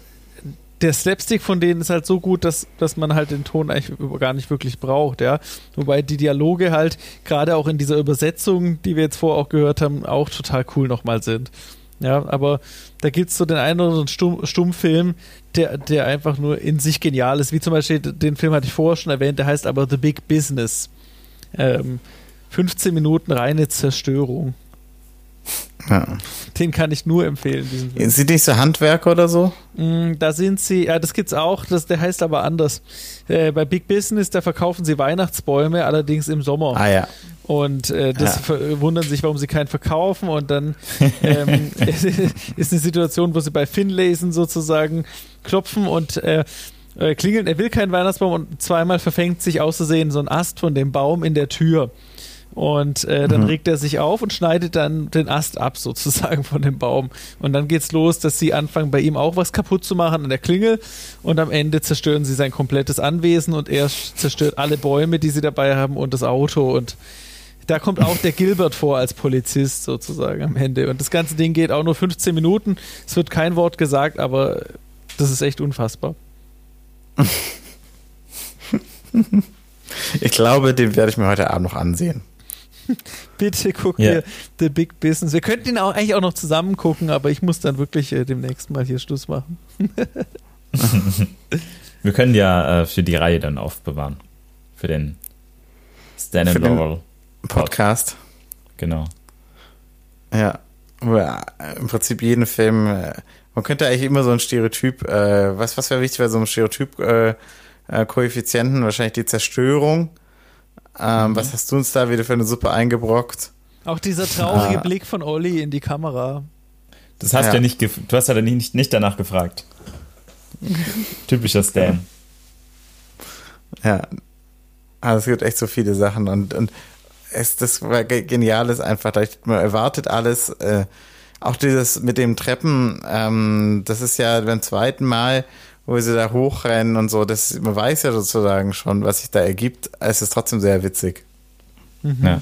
der Slapstick von denen ist halt so gut, dass, dass man halt den Ton eigentlich gar nicht wirklich braucht, ja. Wobei die Dialoge halt gerade auch in dieser Übersetzung, die wir jetzt vorher auch gehört haben, auch total cool nochmal sind. Ja, aber da gibt es so den einen oder anderen Stumm, Stummfilm, der, der einfach nur in sich genial ist. Wie zum Beispiel, den Film hatte ich vorher schon erwähnt, der heißt aber The Big Business. Ähm, 15 Minuten reine Zerstörung. Ja. Den kann ich nur empfehlen, diesen Film. Sind nicht so Handwerker oder so? Mm, Da sind sie, ja, das gibt's auch, das, der heißt aber anders. Äh, bei Big Business, da verkaufen sie Weihnachtsbäume, allerdings im Sommer. Ah ja. Und äh, das Ja. ver- wundern sich, warum sie keinen verkaufen. Und dann ähm, ist eine Situation, wo sie bei Finlayson sozusagen klopfen und äh, äh, klingeln. Er will keinen Weihnachtsbaum und zweimal verfängt sich auszusehen so ein Ast von dem Baum in der Tür. Und äh, dann Mhm. regt er sich auf und schneidet dann den Ast ab, sozusagen von dem Baum. Und dann geht's los, dass sie anfangen, bei ihm auch was kaputt zu machen an der Klingel. Und am Ende zerstören sie sein komplettes Anwesen und er zerstört alle Bäume, die sie dabei haben und das Auto. Und da kommt auch der Gilbert vor als Polizist sozusagen am Ende. Und das ganze Ding geht auch nur 15 Minuten. Es wird kein Wort gesagt, aber das ist echt unfassbar. Ich glaube, den werde ich mir heute Abend noch ansehen. Bitte guck Ja. dir The Big Business. Wir könnten ihn auch eigentlich auch noch zusammen gucken, aber ich muss dann wirklich äh, demnächst mal hier Schluss machen. Wir können ja äh, für die Reihe dann aufbewahren. Für den Stan and Laurel. Podcast. Genau. Ja. äh, im Prinzip jeden Film, äh, man könnte eigentlich immer so ein Stereotyp, äh, was, was wäre wichtig bei so einem Stereotyp, äh, äh, wahrscheinlich die Zerstörung. Ähm, Was hast du uns da wieder für eine Suppe eingebrockt? Auch dieser traurige Ah. Blick von Olli in die Kamera. Das hast Ja. du ja nicht, du hast ja nicht, nicht danach gefragt. Typischer Stan. Ja. Also es gibt echt so viele Sachen und, und es, das war ge- genial ist einfach, man erwartet alles, äh, auch dieses mit dem Treppen, ähm, das ist ja beim zweiten Mal, wo sie da hochrennen und so, das, man weiß ja sozusagen schon, was sich da ergibt, es ist trotzdem sehr witzig. Ja,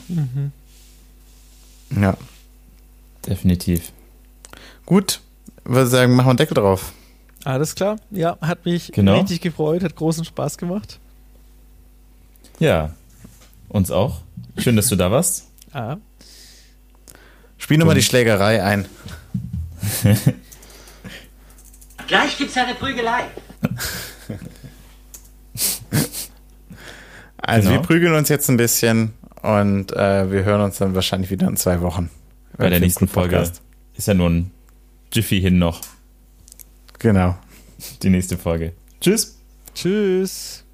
Ja. definitiv. Gut, würde sagen, machen wir einen Deckel drauf. Alles klar. Ja, hat mich Genau. richtig gefreut, hat großen Spaß gemacht. Ja, uns auch. Schön, dass du da warst. Ah. Spiel nochmal die Schlägerei ein. Gleich gibt's eine Prügelei. Also Genau. wir prügeln uns jetzt ein bisschen und äh, wir hören uns dann wahrscheinlich wieder in zwei Wochen. Bei der nächsten Folge Podcast. ist ja nur ein Jiffy hin noch. Genau. Die nächste Folge. Tschüss. Tschüss.